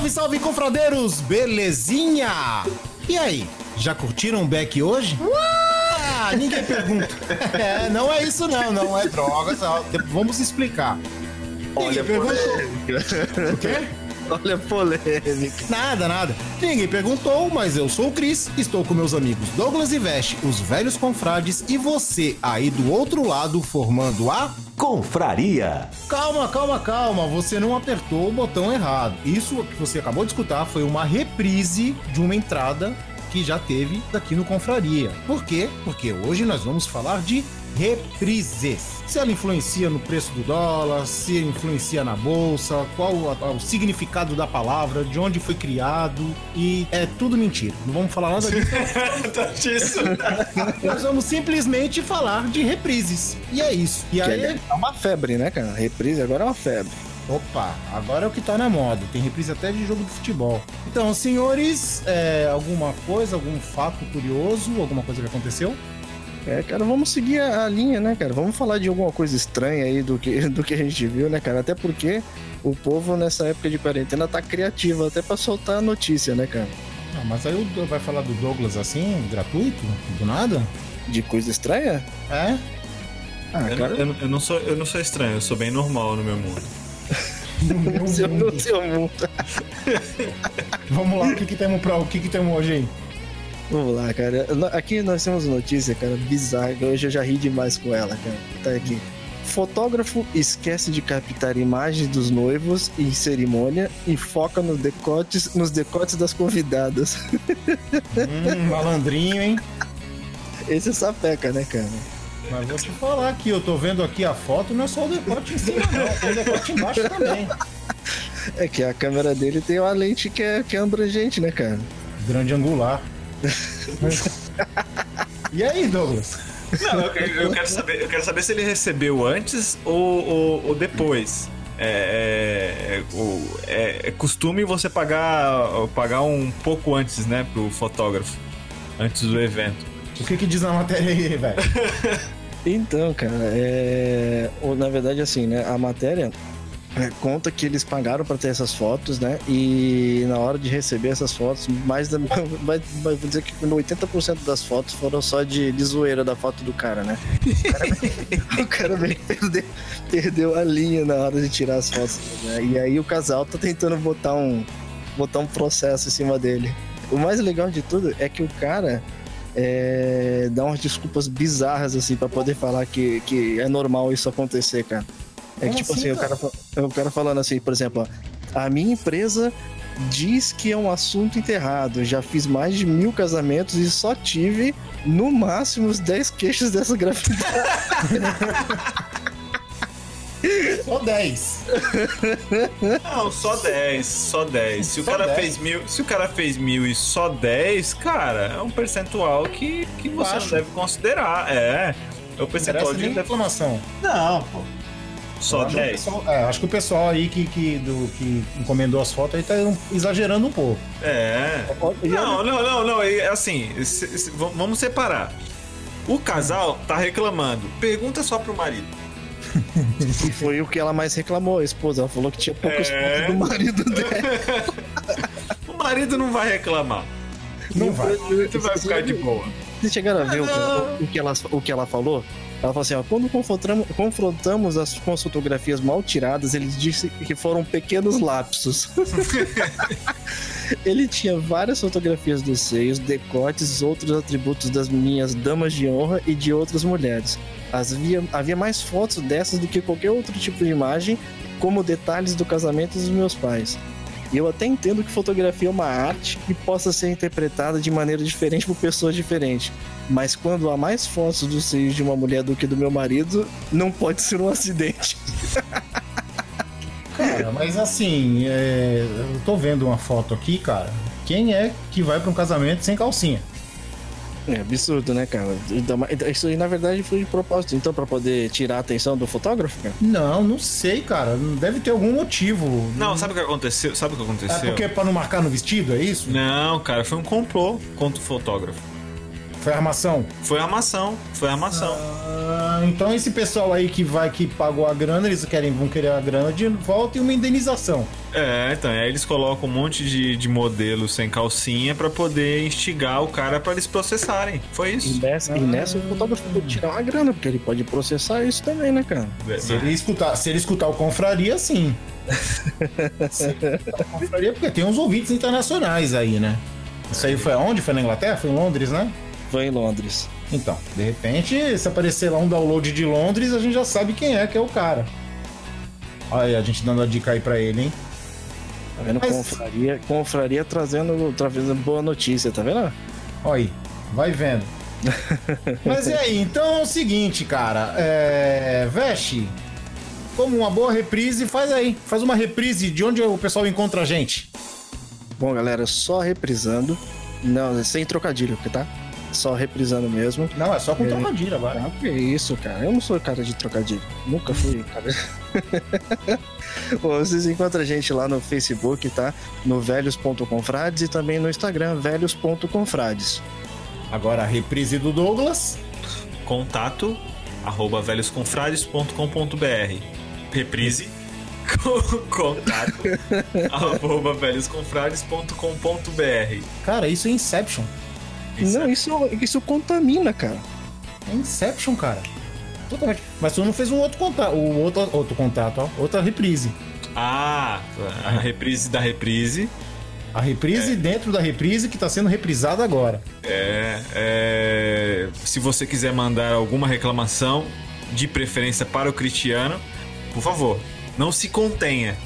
Salve, salve, confradeiros! Belezinha? E aí, já curtiram o Beck hoje? Ah, ninguém pergunta. É, não é isso não, não é drogas. Vamos explicar. Olha, perguntou. O quê? Olha a polêmica. Nada, nada. Ninguém perguntou, mas eu sou o Cris, estou com meus amigos Douglas e Veste, os velhos confrades, e você aí do outro lado formando a Confraria. Calma, calma, calma, você não apertou o botão errado. Isso que você acabou de escutar foi uma reprise de uma entrada que já teve daqui no Confraria. Por quê? Porque hoje nós vamos falar de reprises. Se ela influencia no preço do dólar, se influencia na bolsa, qual o, o, significado da palavra, de onde foi criado e é tudo mentira. Não vamos falar nada disso. Nós vamos simplesmente falar de reprises. E é isso. E aí é uma febre, né, cara? Reprise agora é uma febre. Opa, agora é o que tá na moda. Tem reprise até de jogo de futebol. Então, senhores, é, alguma coisa, algum fato curioso, alguma coisa que aconteceu? É, cara, vamos seguir a, linha, né, cara? Vamos falar de alguma coisa estranha aí do que, do que a gente viu, né, cara? Até porque o povo nessa época de quarentena tá criativo até pra soltar a notícia, né, cara? Ah, mas aí vai falar do Douglas assim, gratuito? Do nada? De coisa estranha? É? Ah, eu, cara... eu, eu, não sou, eu não sou estranho, eu sou bem normal no meu mundo. no seu, mundo. No seu mundo. Vamos lá, o que que temos pra, o que que temos hoje aí? Vamos lá, cara. Aqui nós temos notícia, cara, bizarra. Hoje eu já ri demais com ela, cara. Tá aqui. Fotógrafo esquece de captar imagens dos noivos em cerimônia e foca nos decotes, nos decotes das convidadas. Hum, malandrinho, hein? Esse é sapeca, né, cara? Mas vou te falar aqui, eu tô vendo aqui a foto, não é só o decote em cima, não. Tem o decote embaixo também. É que a câmera dele tem uma lente que é, que é abrangente, né, cara? Grande angular. e aí, Douglas? Não, eu, eu, quero saber, eu quero saber se ele recebeu antes ou, ou, ou depois. É, é, é, é, costume você pagar, pagar um pouco antes, né, pro fotógrafo, antes do evento. O que, que diz na matéria aí, velho? então, cara, é... na verdade, assim, né, a matéria é, conta que eles pagaram para ter essas fotos, né? E na hora de receber essas fotos, mais da, vai dizer que 80% das fotos foram só de, de zoeira da foto do cara, né? O cara meio, perdeu, perdeu a linha na hora de tirar as fotos. Né? E aí o casal tá tentando botar um, botar um processo em cima dele. O mais legal de tudo é que o cara é, dá umas desculpas bizarras assim para poder falar que, que é normal isso acontecer, cara. É que, tipo assim, assim o, cara, o cara falando assim, por exemplo, ó, a minha empresa diz que é um assunto enterrado. Já fiz mais de mil casamentos e só tive, no máximo, os 10 queixos dessa gravidez. Só 10. Não, só 10, só 10. Se só o cara 10. fez mil, se o cara fez mil e só 10, cara, é um percentual que, que você deve considerar. É. O percentual Parece de. reclamação. Não, pô. Só acho, que o 10. pessoal, é, acho que o pessoal aí que, que, do, que encomendou as fotos aí tá exagerando um pouco. É. Não, não, não, não. É assim, se- se- v- vamos separar. O casal tá reclamando. Pergunta só pro marido. E foi o que ela mais reclamou, a esposa. Ela falou que tinha poucas É. fotos do marido dela. O marido não vai reclamar. Não vai. O marido vai ficar de boa. Vocês chegaram a ver o, que- o que ela, o que ela falou? Ela falou assim, ó, quando confrontamos, confrontamos as, com as fotografias mal tiradas, ele disse que foram pequenos lapsos. ele tinha várias fotografias dos seios, decotes, outros atributos das minhas damas de honra e de outras mulheres. Havia, havia mais fotos dessas do que qualquer outro tipo de imagem, como detalhes do casamento dos meus pais. E eu até entendo que fotografia é uma arte e possa ser interpretada de maneira diferente por pessoas diferentes. Mas quando há mais fotos dos seios de uma mulher do que do meu marido, não pode ser um acidente. Cara, mas assim, é, eu tô vendo uma foto aqui, cara. Quem é que vai pra um casamento sem calcinha? É absurdo, né, cara? Isso aí, na verdade, foi de propósito. Então, pra poder tirar a atenção do fotógrafo, cara? Não, não sei, cara. Deve ter algum motivo. Não, sabe o que aconteceu? Sabe o que É aconteceu? porque pra não marcar no vestido, é isso? Não, cara, foi um complô contra o fotógrafo. Foi armação? Foi armação, foi armação. Ah, então esse pessoal aí que vai que pagou a grana, eles querem, vão querer a grana de volta e uma indenização. É, então, aí eles colocam um monte de, de modelos sem calcinha pra poder instigar o cara pra eles processarem. Foi E isso. nessa, e nessa o fotógrafo pode tirar uma grana, porque ele pode processar isso também, né, cara? Se ele escutar, se ele escutar o Confraria, sim. Se ele escutar o Confraria, porque tem uns ouvintes internacionais aí, né? Isso aí foi aonde? Foi na Inglaterra? Foi em Londres, né? Foi em Londres. Então, de repente, se aparecer lá um download de Londres, a gente já sabe quem é que é o cara. Olha aí, a gente dando a dica aí pra ele, hein? Tá vendo? Mas- Confraria, confraria trazendo, trazendo boa notícia, tá vendo? Olha aí, vai vendo. Mas e aí, então é o seguinte, cara. É. Veste, como uma boa reprise, faz aí. Faz uma reprise de onde o pessoal encontra a gente. Bom, galera, só reprisando. Não, sem trocadilho, tá? Só reprisando mesmo. Não, é só com É. trocadilho agora. Ah, que isso, cara. Eu não sou cara de trocadilho. Nunca fui, cara. Bom, vocês encontram a gente lá no Facebook, tá? No velhos.confrades e também no Instagram, velhos.confrades. Agora a reprise do Douglas. Contato arroba velhosconfrades.com.br Reprise co- contato arroba velhosconfrades.com.br Cara, isso é Inception. Não, isso, isso contamina, cara. É Inception, cara. Totalmente. Mas tu não fez um outro contato, o outro, outro contato, ó. Outra reprise. Ah, a reprise da reprise. A reprise dentro da reprise que tá sendo reprisada agora. É, é, se você quiser mandar alguma reclamação, de preferência para o Cristiano, por favor, não se contenha.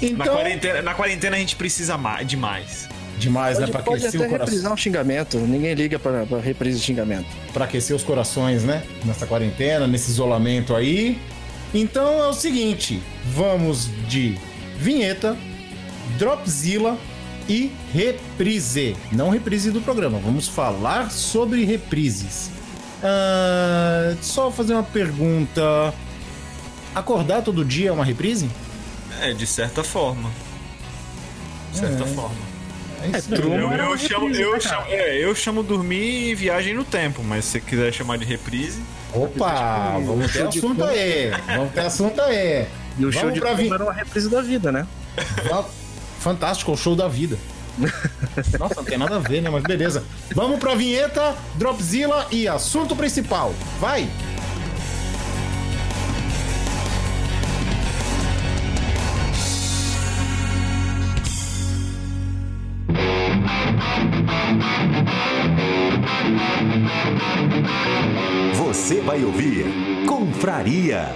Na, Então, quarentena, na quarentena a gente precisa mais, de mais. Demais, né? Pode, Pra pode aquecer, até o coração, reprisar um xingamento. Ninguém liga pra, pra reprise de xingamento. pra aquecer os corações, né? Nessa quarentena, nesse isolamento aí. Então é o seguinte: vamos de vinheta, Dropzilla e reprise. Não reprise do programa, vamos falar sobre reprises. Ah, só fazer uma pergunta: acordar todo dia é uma reprise? É, de certa forma. De certa forma. É isso aí. Truman Eu, chamo, eu, né, chamo, é, eu chamo dormir e viagem no tempo, mas se você quiser chamar de reprise. Opa, vamos ter show de assunto Truman. aí. Vamos ter assunto aí. E o show Vamos de pra vi- era uma reprise da vida, né? Fa- Fantástico, o show da vida. Nossa, não tem nada a ver, né? Mas beleza. Vamos pra vinheta, Dropzilla e assunto principal. Vai! Você vai ouvir Confraria.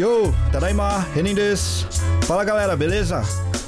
Yo, Tadaima, Renin. Fala galera, beleza?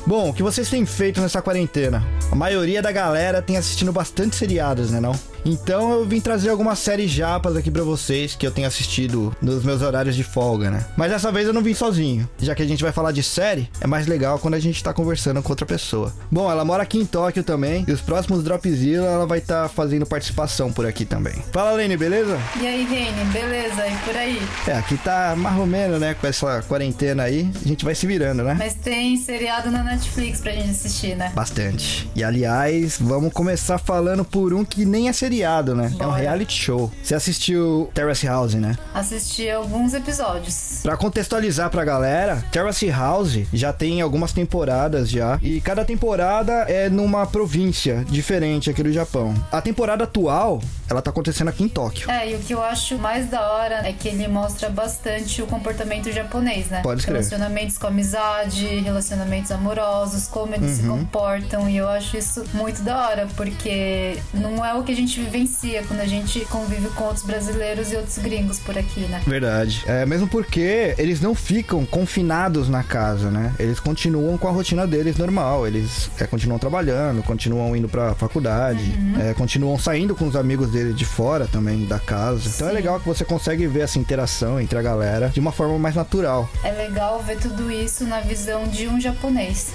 Bom, o que vocês têm feito nessa quarentena? A maioria da galera tem assistindo bastante seriados, né não? Então eu vim trazer algumas séries japas aqui pra vocês que eu tenho assistido nos meus horários de folga, né? Mas dessa vez eu não vim sozinho. Já que a gente vai falar de série, é mais legal quando a gente tá conversando com outra pessoa. Bom, ela mora aqui em Tóquio também. E os próximos Dropzilla ela vai estar tá fazendo participação por aqui também. Fala, Lene, beleza? E aí, Rene, beleza? E por aí? É, aqui tá mais ou menos, né? Com essa quarentena aí, a gente vai se virando, né? Mas tem seriado na Netflix pra gente assistir, né? Bastante. E aliás, vamos começar falando por um que nem é seriado, né? Bora. É um reality show. Você assistiu Terrace House, né? Assisti alguns episódios. Pra contextualizar pra galera, Terrace House já tem algumas temporadas já. E cada temporada é numa província diferente aqui do Japão. A temporada atual, ela tá acontecendo aqui em Tóquio. É, e o que eu acho mais da hora é que ele mostra bastante o comportamento japonês, né? Pode escrever. Relacionamentos com amizade, relacionamentos amorosos, como eles se Uhum. comportam. E eu acho isso muito da hora, porque não é o que a gente vivencia quando a gente convive com outros brasileiros e outros gringos por aqui, né? Verdade. É, mesmo porque eles não ficam confinados na casa, né? Eles continuam com a rotina deles normal. Eles é, continuam trabalhando, continuam indo pra faculdade, é, continuam saindo com os amigos deles de fora também da casa. Então é Sim. legal que você consegue ver essa interação entre a galera de uma forma mais natural. É legal ver tudo isso na visão de um japonês.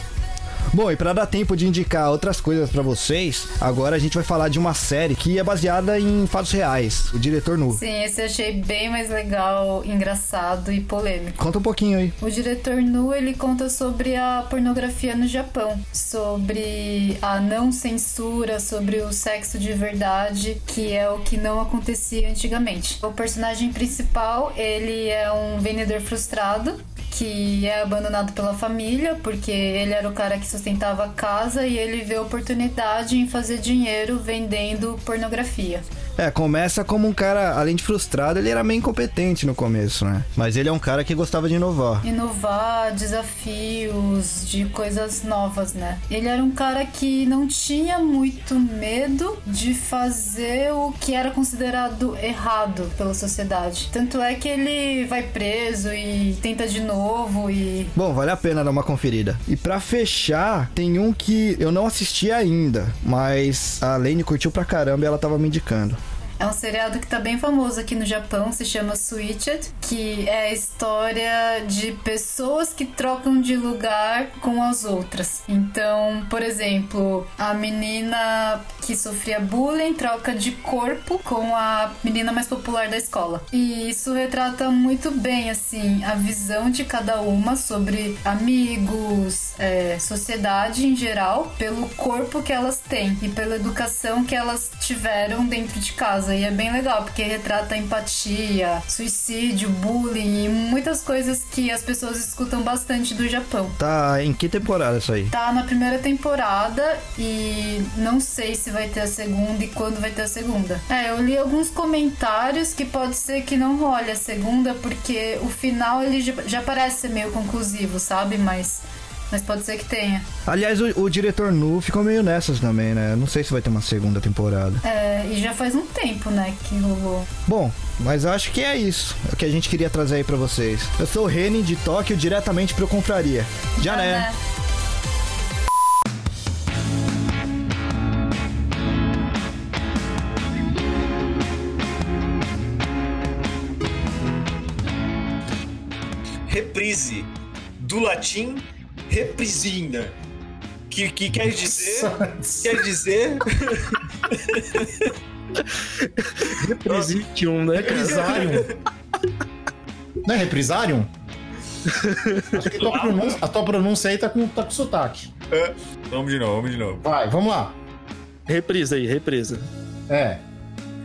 Bom, e pra dar tempo de indicar outras coisas pra vocês, agora a gente vai falar de uma série que é baseada em fatos reais. O diretor nu. Sim, esse eu achei bem mais legal, engraçado e polêmico. Conta um pouquinho aí. O diretor Nu, ele conta sobre a pornografia no Japão, sobre a não censura, sobre o sexo de verdade, que é o que não acontecia antigamente. O personagem principal, ele é um vendedor frustrado, que é abandonado pela família, porque ele era o cara que sustentava a casa e ele vê oportunidade em fazer dinheiro vendendo pornografia. É, começa como um cara, além de frustrado, ele era meio incompetente no começo, né? Mas ele é um cara que gostava de inovar. inovar, desafios, de coisas novas, né? Ele era um cara que não tinha muito medo de fazer o que era considerado errado pela sociedade. Tanto é que ele vai preso e tenta de novo e Bom, vale a pena dar uma conferida. E pra fechar, tem um que eu não assisti ainda, mas a Lane curtiu pra caramba e ela tava me indicando. É um seriado que tá bem famoso aqui no Japão, se chama Switched, que é a história de pessoas que trocam de lugar com as outras. Então, por exemplo, a menina que sofria bullying troca de corpo com a menina mais popular da escola. E isso retrata muito bem, assim, a visão de cada uma sobre amigos, é, sociedade em geral, pelo corpo que elas têm e pela educação que elas tiveram dentro de casa. E é bem legal, porque retrata empatia, suicídio, bullying e muitas coisas que as pessoas escutam bastante do Japão. Tá em que temporada isso aí? Tá na primeira temporada e não sei se vai ter a segunda e quando vai ter a segunda. É, eu li alguns comentários que pode ser que não role a segunda, porque o final ele já- já parece ser meio conclusivo, sabe? Mas, mas pode ser que tenha. Aliás, o, o diretor nu ficou meio nessas também, né? Não sei se vai ter uma segunda temporada. É, e já faz um tempo, né, que rolou. Bom, mas acho que é isso. É o que a gente queria trazer aí pra vocês. Eu sou o Reni de Tóquio, diretamente pro Confraria. Já né? né? Reprise. Do latim, reprisina. Que, que quer dizer. quer dizer. 21, né? Reprisarium. Não é Reprisarium? Acho que tua pronúncia- a tua pronúncia aí tá com, tá com sotaque. Vamos de novo, vamos de novo. Vai, vamos lá. Reprisa aí, reprisa. É.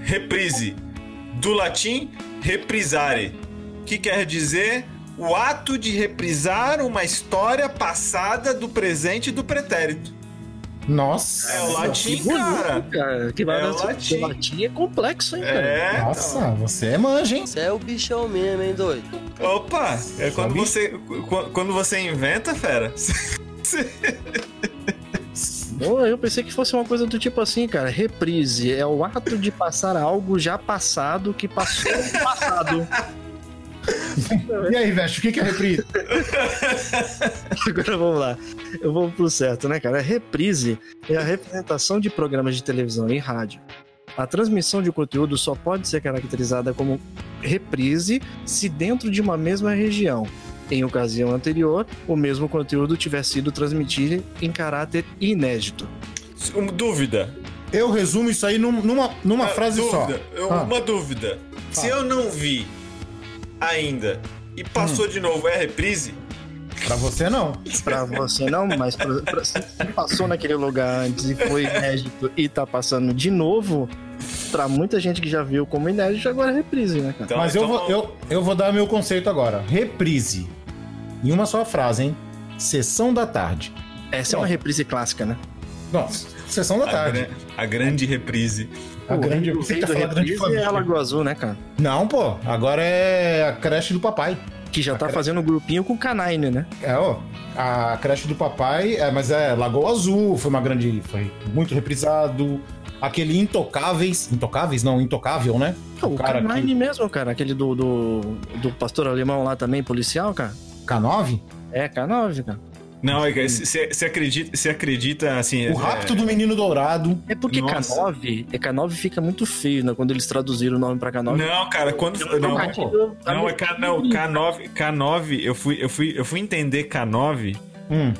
Reprise. Do latim, reprisare. Que quer dizer o ato de reprisar uma história passada do presente e do pretérito. Nossa. É o latim, Que bonito, cara. cara. Que É o latim. Latim é complexo, hein, cara? É. Nossa, você é manja, hein? Você é o bichão mesmo, hein, doido? Opa! É quando Sabe? você, qu- quando você inventa, fera. Eu pensei que fosse uma coisa do tipo assim, cara. Reprise é o ato de passar algo já passado que passou no passado. E aí, Veste, o que que é reprise? Agora vamos lá. Eu vou pro certo, né, cara? A reprise é a representação de programas de televisão e rádio A transmissão de conteúdo só pode ser caracterizada como reprise se dentro de uma mesma região, em ocasião anterior, o mesmo conteúdo tiver sido transmitido em caráter inédito. Dúvida. Eu resumo isso aí num- numa, numa Ah, frase dúvida. Só. Ah, Uma dúvida. Se eu não vi ainda e Hum. passou de novo, é reprise? pra você não. Pra você não, mas pra, pra- se passou naquele lugar antes e foi inédito e tá passando de novo, pra muita gente que já viu como inédito, agora é reprise, né, cara? Então- Mas eu, então- vou, eu, eu vou dar meu conceito agora. Reprise. Em uma só frase, hein? Sessão da tarde. Essa é uma reprise clássica, né? Nossa, sessão da A, tarde. gran- a grande reprise. A grande, o você rei quer do falar grande reprise é a família. Lagoa Azul, né, cara? Não, pô. Agora é a creche do papai. Que já tá fazendo um grupinho com o Canine, né? É, ó. A creche do papai, é, mas é Lagoa Azul, foi uma grande. Foi muito reprisado. Aquele Intocáveis. Intocáveis? Não, Intocável, né? O, cara Canine mesmo, cara. Aquele do, do, do pastor alemão lá também, policial, cara. K9? É, K9, cara. Não, é que você acredita, você acredita assim. O é- Rapto do Menino Dourado. É porque Nossa. K9, é K9 fica muito feio, né? Quando eles traduziram o nome pra K9. Não, cara, quando um não, trocadilho não é K, não, K9, K9, eu fui eu fui eu fui entender K9 Hum.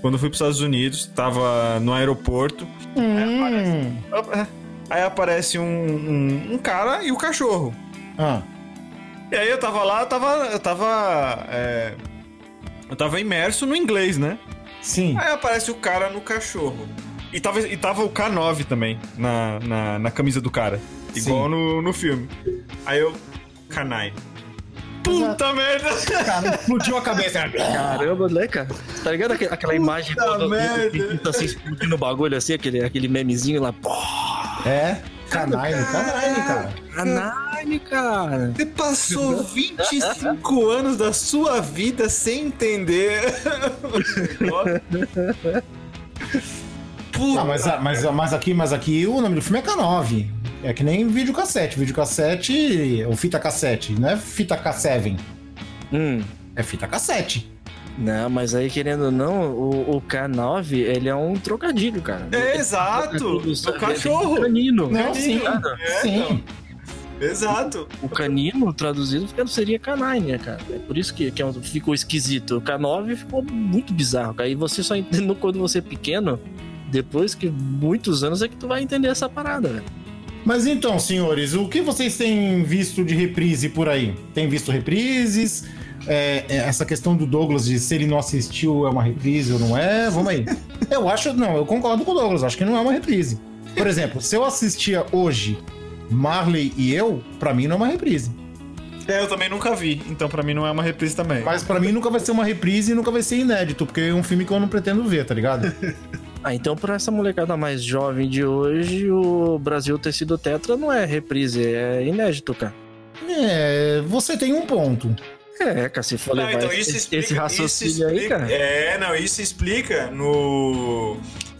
quando eu fui para os Estados Unidos, tava no aeroporto. Hum. Aí aparece um, um, um cara e o cachorro. Ah. E aí eu tava lá, eu tava eu tava é, eu tava imerso no inglês, né? Sim. Aí aparece o cara no cachorro. E tava, e tava o K9 também na, na, na camisa do cara. Igual no, no filme. Aí eu. K9. Puta merda! Cara, explodiu a cabeça. Caramba, né, cara? Tá ligado aquela, aquela imagem do, merda. do, do, assim, explodindo o bagulho assim, aquele, aquele memezinho lá. É. Canine, canine, cara. Canine, cara. Você passou 25 anos da sua vida sem entender. Puta. Ah, mas, mas, mas, aqui, mas aqui o nome do filme é K9. É que nem videocassete. Videocassete ou fita cassete, não é fita K7. Hum. É fita cassete. Não, mas aí, querendo ou não, o, o K9, ele é um trocadilho, cara. É, exato. Do Do cachorro. Canino. Não, sim. Cara, É, Sim. Exato. O canino traduzido seria canine, né, cara? É por isso que, que é ficou esquisito. O K9 ficou muito bizarro, cara. E você só entendeu quando você é pequeno, depois que muitos anos é que tu vai entender essa parada, velho. Mas então, senhores, o que vocês têm visto de reprise por aí? Tem visto reprises? É, é, essa questão do Douglas de se ele não assistiu é uma reprise ou não é? Vamos aí. Eu acho, não, eu concordo com o Douglas, acho que não é uma reprise. Por exemplo, se eu assistia hoje Marley e eu, pra mim não é uma reprise. É, eu também nunca vi, então pra mim não é uma reprise também. Mas pra mim nunca vai ser uma reprise e nunca vai ser inédito, porque é um filme que eu não pretendo ver, tá ligado? Ah, então pra essa molecada mais jovem de hoje, o Brasil ter sido tetra não é reprise, é inédito, cara. É, você tem um ponto. É, cara, se for Não, levar então esse, isso explica, esse raciocínio isso aí, explica- cara. É, não, isso explica no.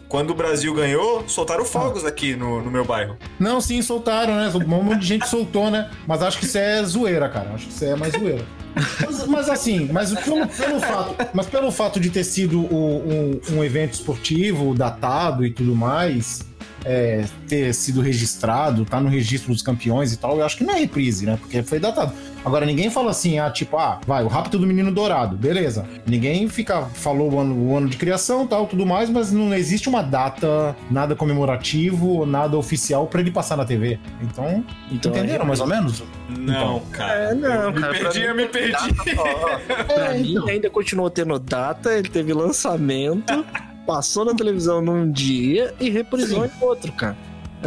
Quando o Brasil ganhou, soltaram fogos aqui no, no meu bairro. Não, sim, soltaram, né? Um monte de gente soltou, né? Mas acho que isso é zoeira, cara. Acho que isso é mais zoeira. Mas, mas assim, mas pelo, pelo fato, mas pelo fato de ter sido um, um evento esportivo datado e tudo mais, é, ter sido registrado, tá no registro dos campeões e tal, eu acho que não é reprise, né? Porque foi datado. Agora, ninguém fala assim, ah, tipo, ah, vai, o Rápido do Menino Dourado, beleza. Ninguém fica, falou o ano, o ano de criação tal, tudo mais, mas não existe uma data, nada comemorativo, nada oficial pra ele passar na TV. Então, Então, entenderam é mais ou menos? Não, cara. É, não, eu me cara, pra perdi, mim- eu me perdi. Pra É, mim, então. ainda continuou tendo data, ele teve lançamento, passou na televisão num dia e reprisou em outro, cara.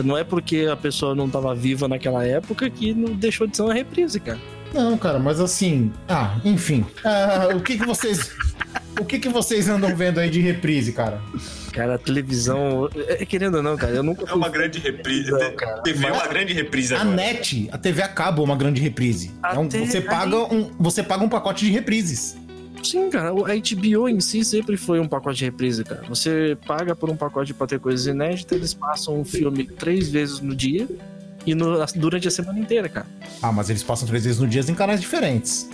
Não é porque a pessoa não tava viva naquela época que não deixou de ser uma reprise, cara. Não, cara, mas assim. Ah, enfim. Ah, o que que vocês. O que que vocês andam vendo aí de reprise, cara? Cara, a televisão. É, querendo ou não, cara, eu nunca É uma grande reprise. Não, cara. TV é uma grande reprise A agora. NET, a TV a cabo é uma grande reprise. É Até você, paga um, você paga um pacote de reprises. Sim, cara, a HBO em si sempre foi um pacote de reprise, cara. Você paga por um pacote pra ter coisas inéditas, eles passam um filme três vezes no dia e no- durante a semana inteira, cara. Ah, mas eles passam três vezes no dia em canais diferentes.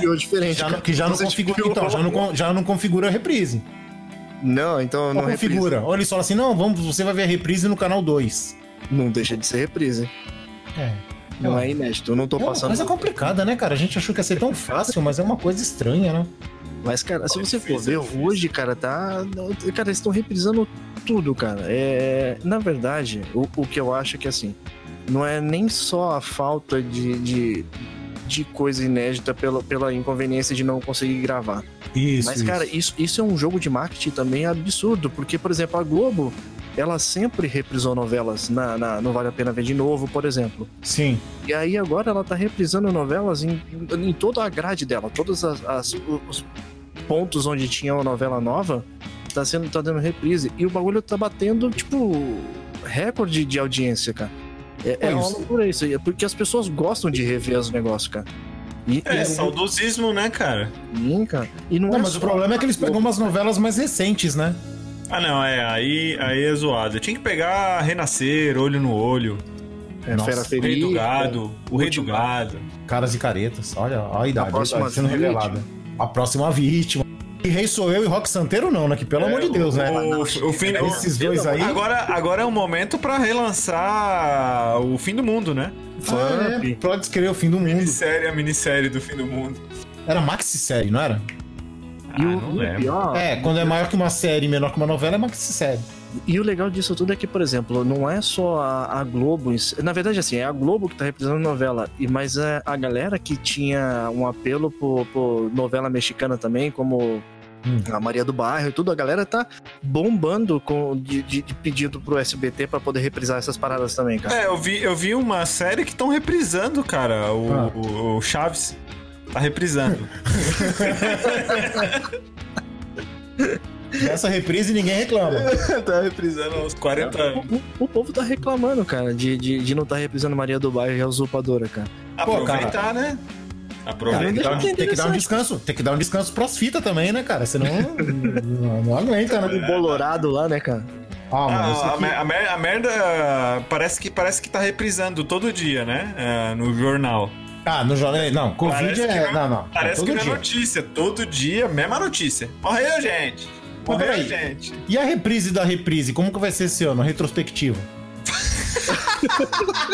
HBO diferente. Já, cara. não- que já não configura. HBO Então, já não, já não configura a reprise. Não, então Não não reprise. configura. Olha, eles falam assim: não, vamos, você vai ver a reprise no canal 2. não deixa de ser reprise. É. Não é inédito. Eu não tô É uma passando. coisa complicada, né, cara? A gente achou que ia ser tão fácil, mas é uma coisa estranha, né? Mas, cara, se você for é ver hoje, cara, tá. Cara, eles estão reprisando tudo, cara. É... Na verdade, o, o que eu acho é que assim, não é nem só a falta de, de, de coisa inédita pela, pela inconveniência de não conseguir gravar. Isso. Mas, cara, isso, isso é um jogo de marketing também absurdo, porque, por exemplo, a Globo, ela sempre reprisou novelas na, na Não Vale a Pena Ver de Novo, por exemplo. Sim. E aí agora ela tá reprisando novelas em, em toda a grade dela, todos as, as- os pontos onde tinha uma novela nova, tá sendo tá dando reprise. E o bagulho tá batendo, tipo, recorde de audiência, cara. É, é É uma loucura isso, é porque as pessoas gostam de rever os negócios, cara. E, É, e, saudosismo, né, cara? Sim, cara. E não, Não, é mas só- o problema é que eles pegam umas novelas mais recentes, né? Ah, não, é, aí, aí é zoado. Eu tinha que pegar Renascer, Olho no Olho, É, Nossa, Fera O Rei do Ferida, Gado, O Rei do Gado. Caras e caretas. Olha, olha a idade. A próxima sendo vítima. revelada. A próxima vítima. E Rei Sou Eu e Rock Santeiro não, né? Que pelo amor de Deus, né? O, o fim, o- Esses dois aí. agora, agora é o momento pra relançar o fim do mundo, né? Ah, é, pode escrever o fim do mundo. Minissérie, a minissérie do fim do mundo. Era maxi série, não era? E Ah, o, não e o lembro. pior, É, quando é maior que uma série e menor que uma novela, é maxi série. E o legal disso tudo é que, por exemplo, não é só a, a Globo, na verdade, assim, é a Globo que tá representando a novela, e mas é a galera que tinha um apelo por, por novela mexicana também, como Hum. a Maria do Bairro e tudo, a galera tá bombando com, de, de- de pedido pro SBT pra poder reprisar essas paradas também, cara. É, eu vi, eu vi uma série que estão reprisando, cara. O, Ah. o- o Chaves tá reprisando. Essa reprise ninguém reclama. tá reprisando aos 40 anos. O, o povo tá reclamando, cara, de, de, de não estar reprisando Maria do Bairro e a Usurpadora, cara. Pô, Aproveitar, né? Tem Aproveitar. que, dar, um- que é tem que dar um descanso. Tem que dar um descanso pras fitas também, né, cara? Senão não, não aguenta, né? O Bolorado lá, né, cara? Ah, mano, Ah, a, aqui... a mer- a merda parece que, parece que tá reprisando todo dia, né? É, no jornal. Ah, no jornal. Não, Covid Parece é. não- Não, não. Parece é que não é notícia. Todo dia, mesma notícia. Morreu, gente. Morreu, gente. E a reprise da reprise? Como que vai ser esse ano? A retrospectiva?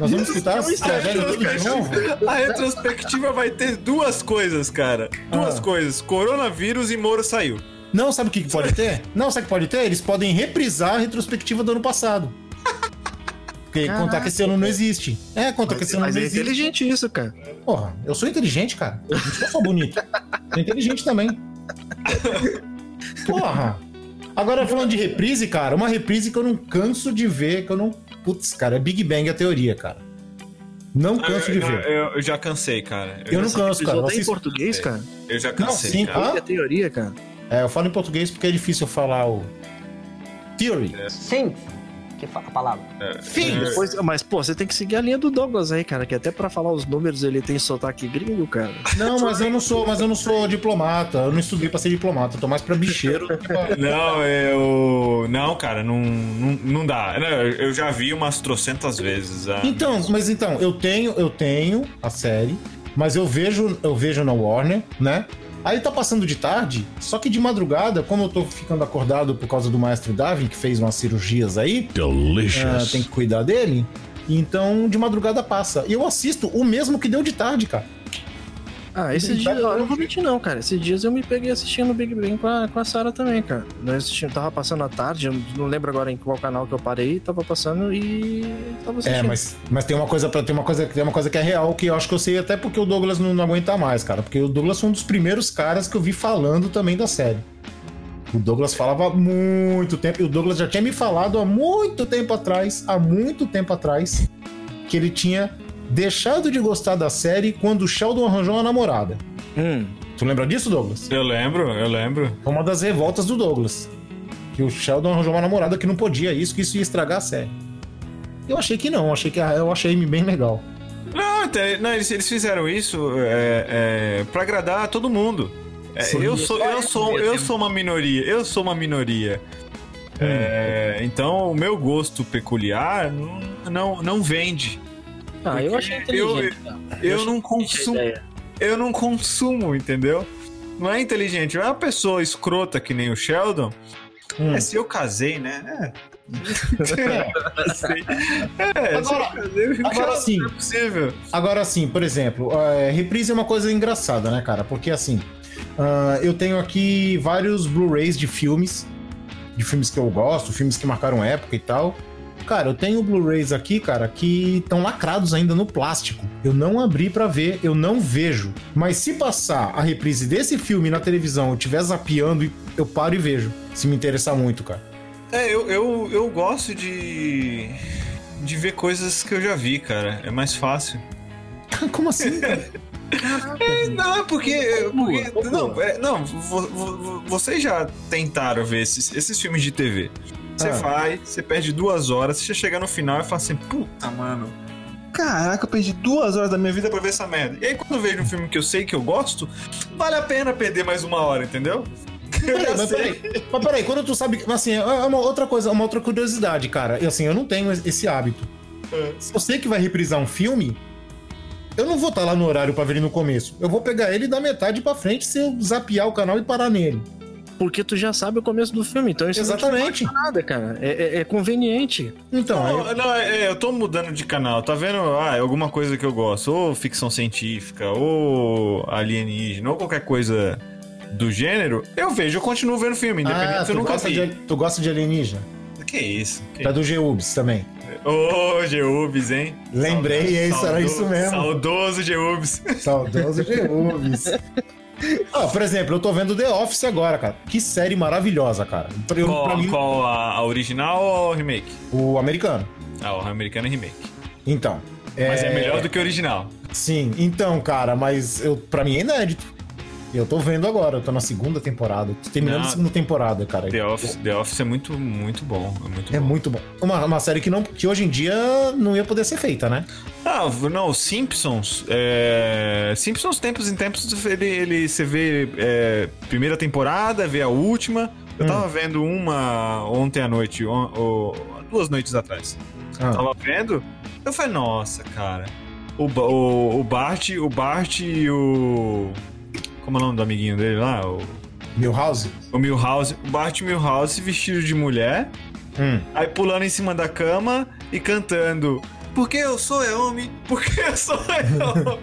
Nós vamos escutar as tragédias tudo de novo? A retrospectiva vai ter duas coisas, cara. Duas Ah. coisas. Coronavírus e Moro saiu. Não, sabe o que, que pode ter? Não, sabe o que pode ter? Eles podem reprisar a retrospectiva do ano passado. Porque contar que esse ano não existe. É, contar que esse ano Mas não é existe. inteligente isso, cara. Porra, eu sou inteligente, cara. Não sou só bonito. Sou inteligente também. Porra. Agora, falando de reprise, cara, uma reprise que eu não canso de ver, que eu não. Putz, cara, é Big Bang a teoria, cara. Não canso de eu, ver. eu- eu já cansei, cara. Eu não já, canso, cara. Episódio em Vocês... português, cara. eu já Não, cansei, sim, cara. ah? É teoria, cara. É, eu falo em português porque é difícil eu falar o. Theory. Sim, que a palavra. Fim. Depois- mas, pô, você tem que seguir a linha do Douglas aí, cara, que até pra falar os números ele tem sotaque gringo, cara. Não, mas eu não sou, mas eu não sou diplomata. Eu não estudei pra ser diplomata. Eu tô mais pra bicheiro. pra- Não, eu. Não, cara, não, não, não dá. Eu já vi umas trocentas vezes. ah. Então, mas então, eu tenho, eu tenho a série, mas eu vejo, eu vejo na Warner, né? Aí tá passando de tarde, só que de madrugada, como eu tô ficando acordado por causa do maestro Darwin, que fez umas cirurgias aí, ah, tem que cuidar dele. Então, de madrugada passa. E eu assisto o mesmo que deu de tarde, cara. Ah, esses dias, eu não vou mentir não, cara. Esses dias eu me peguei assistindo o Big Bang com a, com a Sarah também, cara. Nós assistimos, tava passando à tarde, eu não lembro agora em qual canal que eu parei, tava passando e tava assistindo. É, mas, mas tem uma coisa para tem uma coisa tem uma coisa que é real que eu acho que eu sei até porque o Douglas não, não aguenta mais, cara, porque o Douglas foi um dos primeiros caras que eu vi falando também da série. O Douglas falava há muito tempo, e o Douglas já tinha me falado há muito tempo atrás, há muito tempo atrás, que ele tinha deixado de gostar da série quando o Sheldon arranjou uma namorada. Hum, Tu lembra disso, Douglas? Eu lembro, eu lembro. Foi uma das revoltas do Douglas. Que o Sheldon arranjou uma namorada que não podia isso, que isso ia estragar a série. Eu achei que não, achei que eu achei bem legal. Não, até- não, eles, eles fizeram isso é, é, pra agradar todo mundo. É, eu, sou, eu, sou, eu sou uma minoria, eu sou uma minoria. É, então o meu gosto peculiar não, não, não vende. Ah, eu achei inteligente. cara. Eu achei não consumo, eu não consumo, entendeu? Não é inteligente, não é uma pessoa escrota que nem o Sheldon. Hum. É, se eu casei, né? É, É, Agora- agora sim. Não é possível. Agora sim, por exemplo, é, reprise é uma coisa engraçada, né, cara? Porque assim, ah, eu tenho aqui vários Blu-rays de filmes, de filmes que eu gosto, filmes que marcaram época e tal. Cara, eu tenho Blu-rays aqui, cara, que estão lacrados ainda no plástico. Eu não abri pra ver, eu não vejo. Mas se passar a reprise desse filme na televisão, eu estiver zapeando, eu paro e vejo. Se me interessar muito, cara. É, eu, eu, eu gosto de. de ver coisas que eu já vi, cara. É mais fácil. Como assim? cara? É, não, é porque. porque- não, não vo- vo- vocês já tentaram ver esses, esses filmes de TV. Você Ah. vai, você perde duas horas, você chega no final e fala assim, puta, mano. Caraca, eu perdi duas horas da minha vida pra ver essa merda. E aí, quando eu vejo um filme que eu sei que eu gosto, vale a pena perder mais uma hora, entendeu? Eu Peraí, mas peraí, mas peraí, quando tu sabe. Assim, é uma outra coisa, uma outra curiosidade, cara. E assim, eu não tenho esse hábito. É. Se eu sei que vai reprisar um filme, eu não vou estar lá no horário pra ver ele no começo. Eu vou pegar ele da metade pra frente se eu zapear o canal e parar nele. Porque tu já sabe o começo do filme, então isso Exatamente. não te nada, cara. É, é- é conveniente. Então, Não, não, é, eu tô mudando de canal, tá vendo? Ah, é alguma coisa que eu gosto, ou ficção científica, ou alienígena, ou qualquer coisa do gênero, eu vejo, eu continuo vendo filme, independente ah, se eu tu, nunca gosta vi. de, tu gosta de alienígena? Que isso? Que Tá do Geubs também. Ô, Geubis, hein? Lembrei, é isso, era Saudoso- isso mesmo. Saudoso Geubis. Saudoso Geubs. Ó, por exemplo, eu tô vendo The Office agora, cara. Que série maravilhosa, cara. Eu- Qual, mim, qual a, a original ou o remake? o americano. Ah, o americano é remake. Então. Mas é melhor do que o original. Sim, então, cara, mas eu, pra mim é inédito. Eu tô vendo agora, eu tô na segunda temporada. Tô terminando Não. a segunda temporada, cara. The Office, The Office é muito, muito bom. É muito É bom. muito bom. Uma, uma série que, não, que hoje em dia não ia poder ser feita, né? Ah, não, Simpsons. É... Simpsons, tempos em tempos, ele, ele você vê é, primeira temporada, vê a última. Eu Hum. tava vendo uma ontem à noite, on- o- duas noites atrás. Ah. Tava vendo, eu falei, nossa, cara. O, o, o Bart, o Bart e o. Como é o nome do amiguinho dele lá? O, Milhouse? o Milhouse. O Bart Milhouse vestido de mulher. Hum. Aí pulando em cima da cama e cantando. Porque eu sou homem, porque eu sou homem.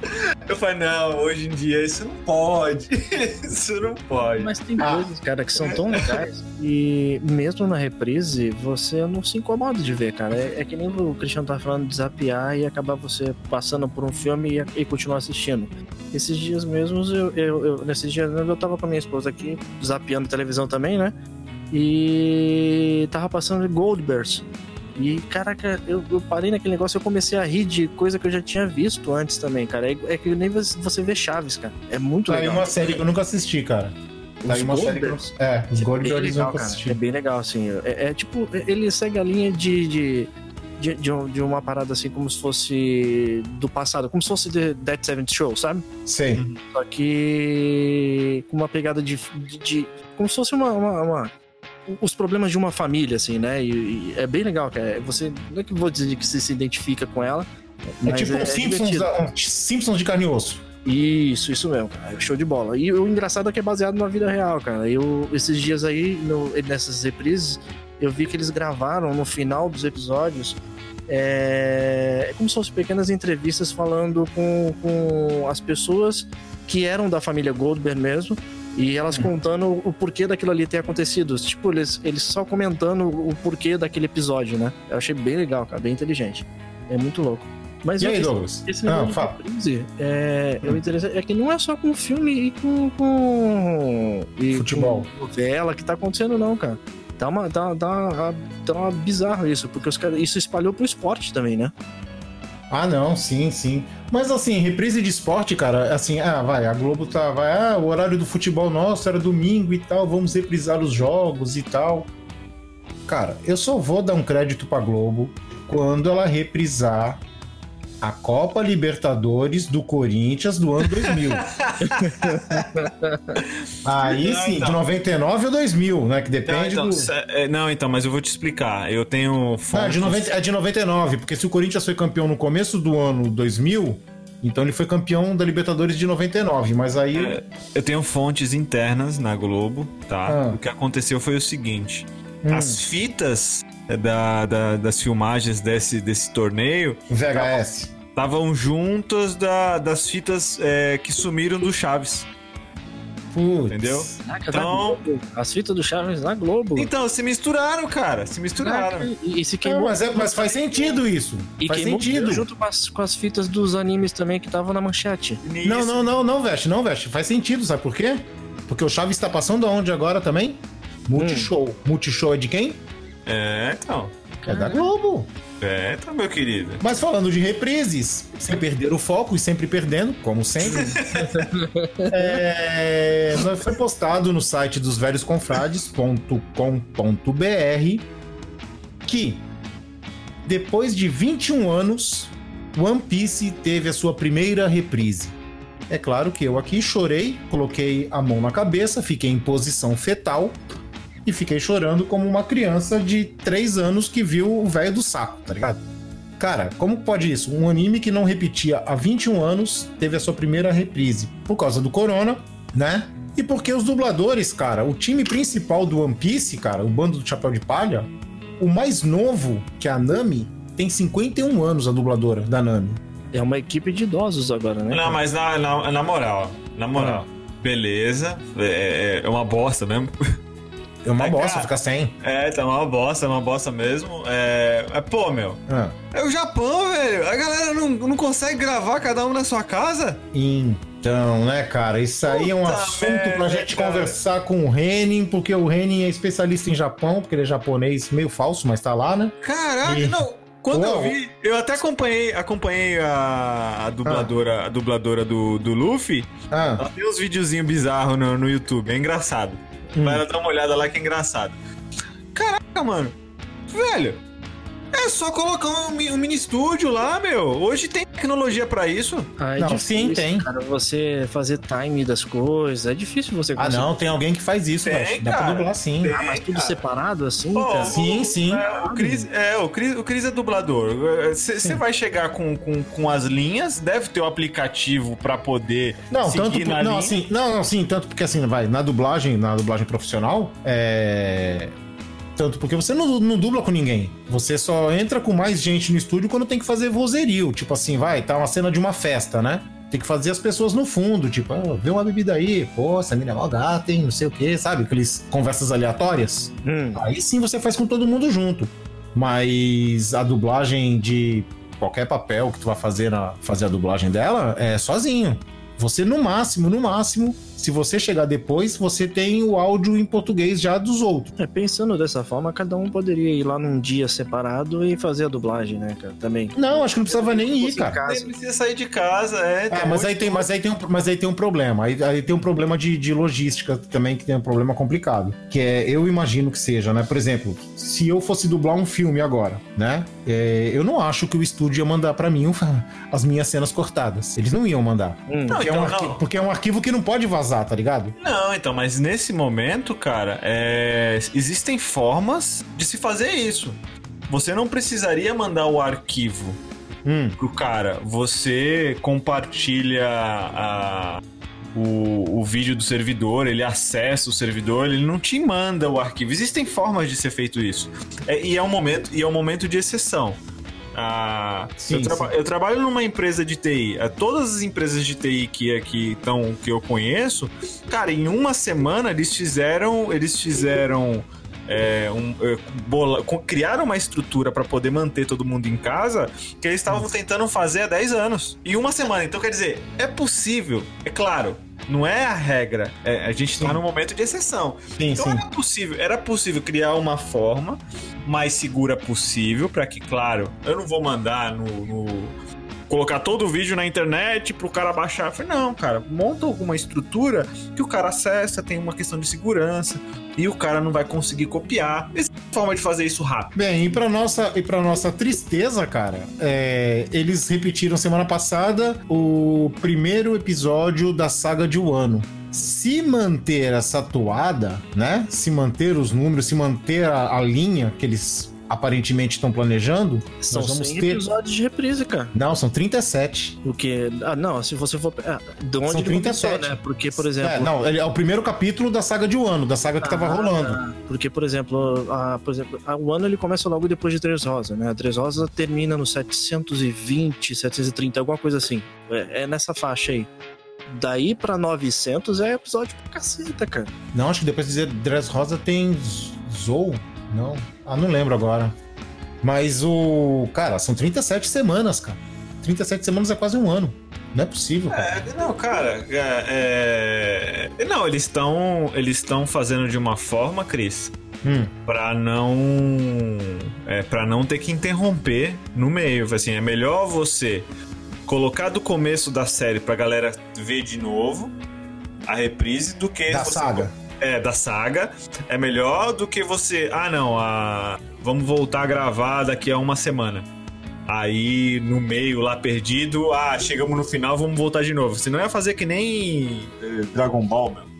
Eu falei, não, hoje em dia isso não pode. Isso não pode. Mas tem coisas, cara, que são tão legais e mesmo na reprise você não se incomoda de ver, cara. É, é que nem o Cristiano tá falando de zapear e acabar você passando por um filme e, e continuar assistindo. Esses dias mesmos, eu, eu, eu- nesses dias eu tava com a minha esposa aqui, zapeando televisão também, né? E tava passando Goldbergs. E, caraca, eu, eu parei naquele negócio e eu comecei a rir de coisa que eu já tinha visto antes também, cara. É, é que nem você vê Chaves, cara. É muito Tá aí legal. uma série que eu nunca assisti, cara. Tá Os uma série que eu? É, os É Goldbergs eu assisti. É bem legal, assim. É, é tipo, ele segue a linha de. de... De, de, um- de uma parada assim, como se fosse do passado, como se fosse The Dead Seventh Show, sabe? Sei. Só que com uma pegada de. de, de- como se fosse uma, uma- uma- Os problemas de uma família, assim, né? E, e é bem legal, cara. Você. Não é que eu vou dizer que você se identifica com ela. É tipo um Simpsons, da- um Simpsons de carne e osso. Isso, isso mesmo, cara. Show de bola. E o engraçado é que é baseado na vida real, cara. Eu, esses dias aí, no- nessas reprises, eu vi que eles gravaram no final dos episódios. É, é como se fossem pequenas entrevistas falando com, com as pessoas que eram da família Goldberg mesmo. E elas contando o porquê daquilo ali ter acontecido. Tipo, eles, eles só comentando o porquê daquele episódio, né? Eu achei bem legal, cara, bem inteligente. É muito louco. Mas E aí, esse- Douglas? Esse Ah, negócio de fala. reprise, é, o interessante é que não é só com filme e com, com e Futebol. com novela que tá acontecendo não, cara. Tá uma, tá, tá, tá uma bizarro isso, porque os caras, isso espalhou pro esporte também, né? Ah, não, sim, sim. Mas assim, reprise de esporte, cara, assim, ah, vai, a Globo tá, vai, ah, o horário do futebol nosso era domingo e tal, vamos reprisar os jogos e tal. Cara, eu só vou dar um crédito pra Globo quando ela reprisar a Copa Libertadores do Corinthians do ano 2000. Aí Não, sim, de então. 99 ou 2000, né? Que Não depende então, do. cê- é, não, então, mas eu vou te explicar. Eu tenho Não, é fontes... de, 90, é de 99, porque se o Corinthians foi campeão no começo do ano 2000, então ele foi campeão da Libertadores de 99, mas aí... É, Eu tenho fontes internas na Globo, tá? Ah. O que aconteceu foi o seguinte: as fitas da, da- das filmagens desse, desse torneio VHS. estavam juntas da- das fitas é, que sumiram do Chaves. Putz. Entendeu? Caraca, Então- na Globo. As fitas do Chaves na Globo. Então, se misturaram, cara. Se misturaram. Caraca, E, e se Não, queimou. mas, é- mas faz sentido isso. E faz sentido. junto com as, com as fitas dos animes também que estavam na manchete. Não, não, não, não, Veste, não, Veste. Faz sentido, sabe por quê? Porque o Chaves está passando aonde agora também? Multishow. Multishow é de quem? É, então. É da Globo. É, então, meu querido. Mas falando de reprises, sem perder o foco e sempre perdendo, como sempre. é, foi postado no site dos velhosconfrades.com.br que depois de 21 anos, One Piece teve a sua primeira reprise. É claro que eu aqui chorei, coloquei a mão na cabeça, fiquei em posição fetal e fiquei chorando como uma criança de 3 anos que viu o velho do saco, tá ligado? Cara, como pode isso? Um anime que não repetia há 21 anos teve a sua primeira reprise por causa do corona, né? E porque os dubladores, cara, o time principal do One Piece, cara, o bando do Chapéu de Palha, o mais novo, que é a Nami, tem 51 anos a dubladora da Nami. É uma equipe de idosos agora, né? Não, mas na, na, na moral, na moral. Beleza, é, é- é uma bosta mesmo. É uma É, bosta cara. ficar sem. É, tá uma bosta, é uma bosta mesmo. É, é pô, meu. Ah, É o Japão, velho. A galera não, não consegue gravar cada um na sua casa? Então, né, cara, isso aí é um Puta assunto pra merda, gente cara. conversar com o Renin, porque o Renin é especialista em Japão, porque ele é japonês meio falso, mas tá lá, né? Caraca, E- não. Quando Uau. eu vi, eu até acompanhei, acompanhei a, a dubladora, a dubladora do, do Luffy. Ah, Ela tem uns videozinhos bizarros no, no YouTube, é engraçado. Hum. Vai dar uma olhada lá que é engraçado. Caraca, mano. Velho, é só colocar um, um mini estúdio lá, meu. Hoje tem tecnologia pra isso. Ah, é Não, difícil, sim, tem. Cara, você fazer time das coisas, é difícil você ah, conseguir. não, tem alguém que faz isso, Tem, velho. Dá pra cara. dublar sim. Tem. Ah, mas tudo cara. separado assim, Pô, cara? Sim, sim. É, o Cris é, o Cris, o Cris é dublador. Você vai chegar com, com, com as linhas, deve ter um aplicativo pra poder Não, seguir tanto por- na não, linha. assim, não, não, sim, tanto porque assim, vai, na dublagem, na dublagem profissional, é tanto porque você não, não dubla com ninguém. Você só entra com mais gente no estúdio quando tem que fazer vozerio, tipo assim, vai, tá uma cena de uma festa, né? Tem que fazer as pessoas no fundo, tipo, ah, vê uma bebida aí, pô, essa mina é mó gata, hein, não sei o quê, sabe? Aqueles conversas aleatórias. Hum, Aí sim você faz com todo mundo junto. Mas a dublagem de qualquer papel que tu vai fazer na fazer a dublagem dela é sozinho. Você no máximo, no máximo, se você chegar depois, você tem o áudio em português já dos outros. é, pensando dessa forma, cada um poderia ir lá num dia separado e fazer a dublagem, né, cara? Também. Não, acho que não precisava nem ir, cara. casa. Nem precisa sair de casa, é. Ah, mas aí tem, mas aí tem um, mas aí tem um problema. Aí, aí tem um problema de, de logística também, que tem um problema complicado. Que é, eu imagino que seja, né? Por exemplo, se eu fosse dublar um filme agora, né? É, eu não acho que o estúdio ia mandar pra mim um- as minhas cenas cortadas. Eles não iam mandar. Hum, Não, Porque, é um então porque é um arquivo que não pode vazar, tá ligado? Não, então, mas nesse momento, cara, é, existem formas de se fazer isso. Você não precisaria mandar o arquivo Hum. pro cara. Você compartilha a- o, o vídeo do servidor, ele acessa o servidor, ele não te manda o arquivo. Existem formas de ser feito isso. É, e é um momento, e é um momento de exceção. Ah, Sim, eu, traba- sim. eu trabalho numa empresa de TI. Ah, Todas as empresas de TI que aqui estão que eu conheço, cara, em uma semana eles fizeram, eles fizeram é, um, é, bola- criaram uma estrutura para poder manter todo mundo em casa que eles estavam tentando fazer há 10 anos. Em uma semana. Então, quer dizer, é possível, é claro. Não é a regra. É, a gente está num momento de exceção. Sim, Então sim. era possível, era possível criar uma forma mais segura possível para que, claro, eu não vou mandar no, no- colocar todo o vídeo na internet pro cara baixar. Eu falei, não, cara, monta alguma estrutura que o cara acessa, tem uma questão de segurança e o cara não vai conseguir copiar. Existe forma de fazer isso rápido. Bem, e pra nossa, e pra nossa tristeza, cara, é, eles repetiram semana passada o primeiro episódio da saga de Wano. Se manter essa toada, né? Se manter os números, se manter a, a linha que eles aparentemente estão planejando, São nós vamos 100 ter. episódios de reprise, cara. Não, são 37. O que. Ah, não, se você for. Ah, de onde São ele começou, 37. né? Porque, por exemplo. É, não, é o primeiro capítulo da saga de Wano, da saga que tava Ah, rolando. Porque, por exemplo, a, por exemplo, a- o ano ele começa logo depois de Três Rosas, né? A Três Rosas termina no 720, 730, alguma coisa assim. É, é nessa faixa aí. Daí pra 900 é episódio pra caceta, cara. Não, acho que depois de dizer Dress Rosa tem Zou? Não. Ah, não lembro agora. Mas o. Cara, são 37 semanas, cara. 37 semanas é quase um ano. Não é possível, cara. É, não, cara, é, é- não, eles estão eles estão fazendo de uma forma, Cris, Hum. Pra não é, para não ter que interromper no meio, assim, é melhor você colocar do começo da série pra galera ver de novo a reprise do que Da você- saga. É, da saga. É melhor do que você, ah não, a vamos voltar a gravar daqui a uma semana. Aí no meio lá perdido, ah, chegamos no final, vamos voltar de novo. Senão ia fazer que nem eh, Dragon Ball, meu.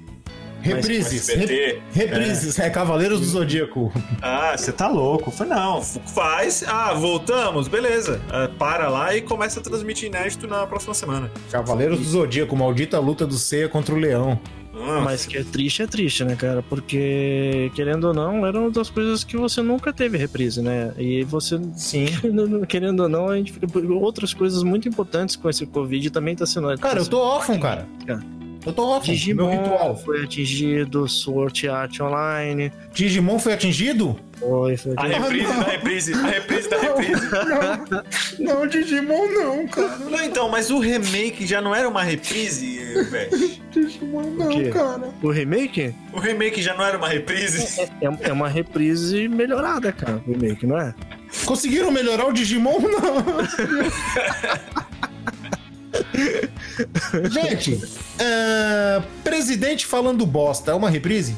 Reprises. SBT, rep- reprises. É. Cavaleiros do Zodíaco. Ah, você tá louco. Falei, não, faz. Ah, voltamos, beleza. Ah, para lá e começa a transmitir inédito na próxima semana. Cavaleiros do Zodíaco, maldita luta do Seiya contra o Leão. Ah, Mas que é triste, é triste, né, cara? Porque, querendo ou não, era uma das coisas que você nunca teve reprise, né? E você, Sim. querendo ou não, a gente fica. Outras coisas muito importantes com esse Covid também tá sendo. Cara, eu tô órfão, cara. Eu tô órfão. Digimon Meu ritual. foi atingido, Sword Art Online. Digimon foi atingido? Foi, foi. a reprise da reprise, a reprise da reprise. Não, não, Digimon não, cara. Não, então, mas o remake já não era uma reprise, velho? Digimon não, quê? cara. O remake O remake já não era uma reprise? é, é uma reprise melhorada, cara. O remake, não é? Conseguiram melhorar o Digimon? Não. Gente, é, presidente falando bosta é uma reprise?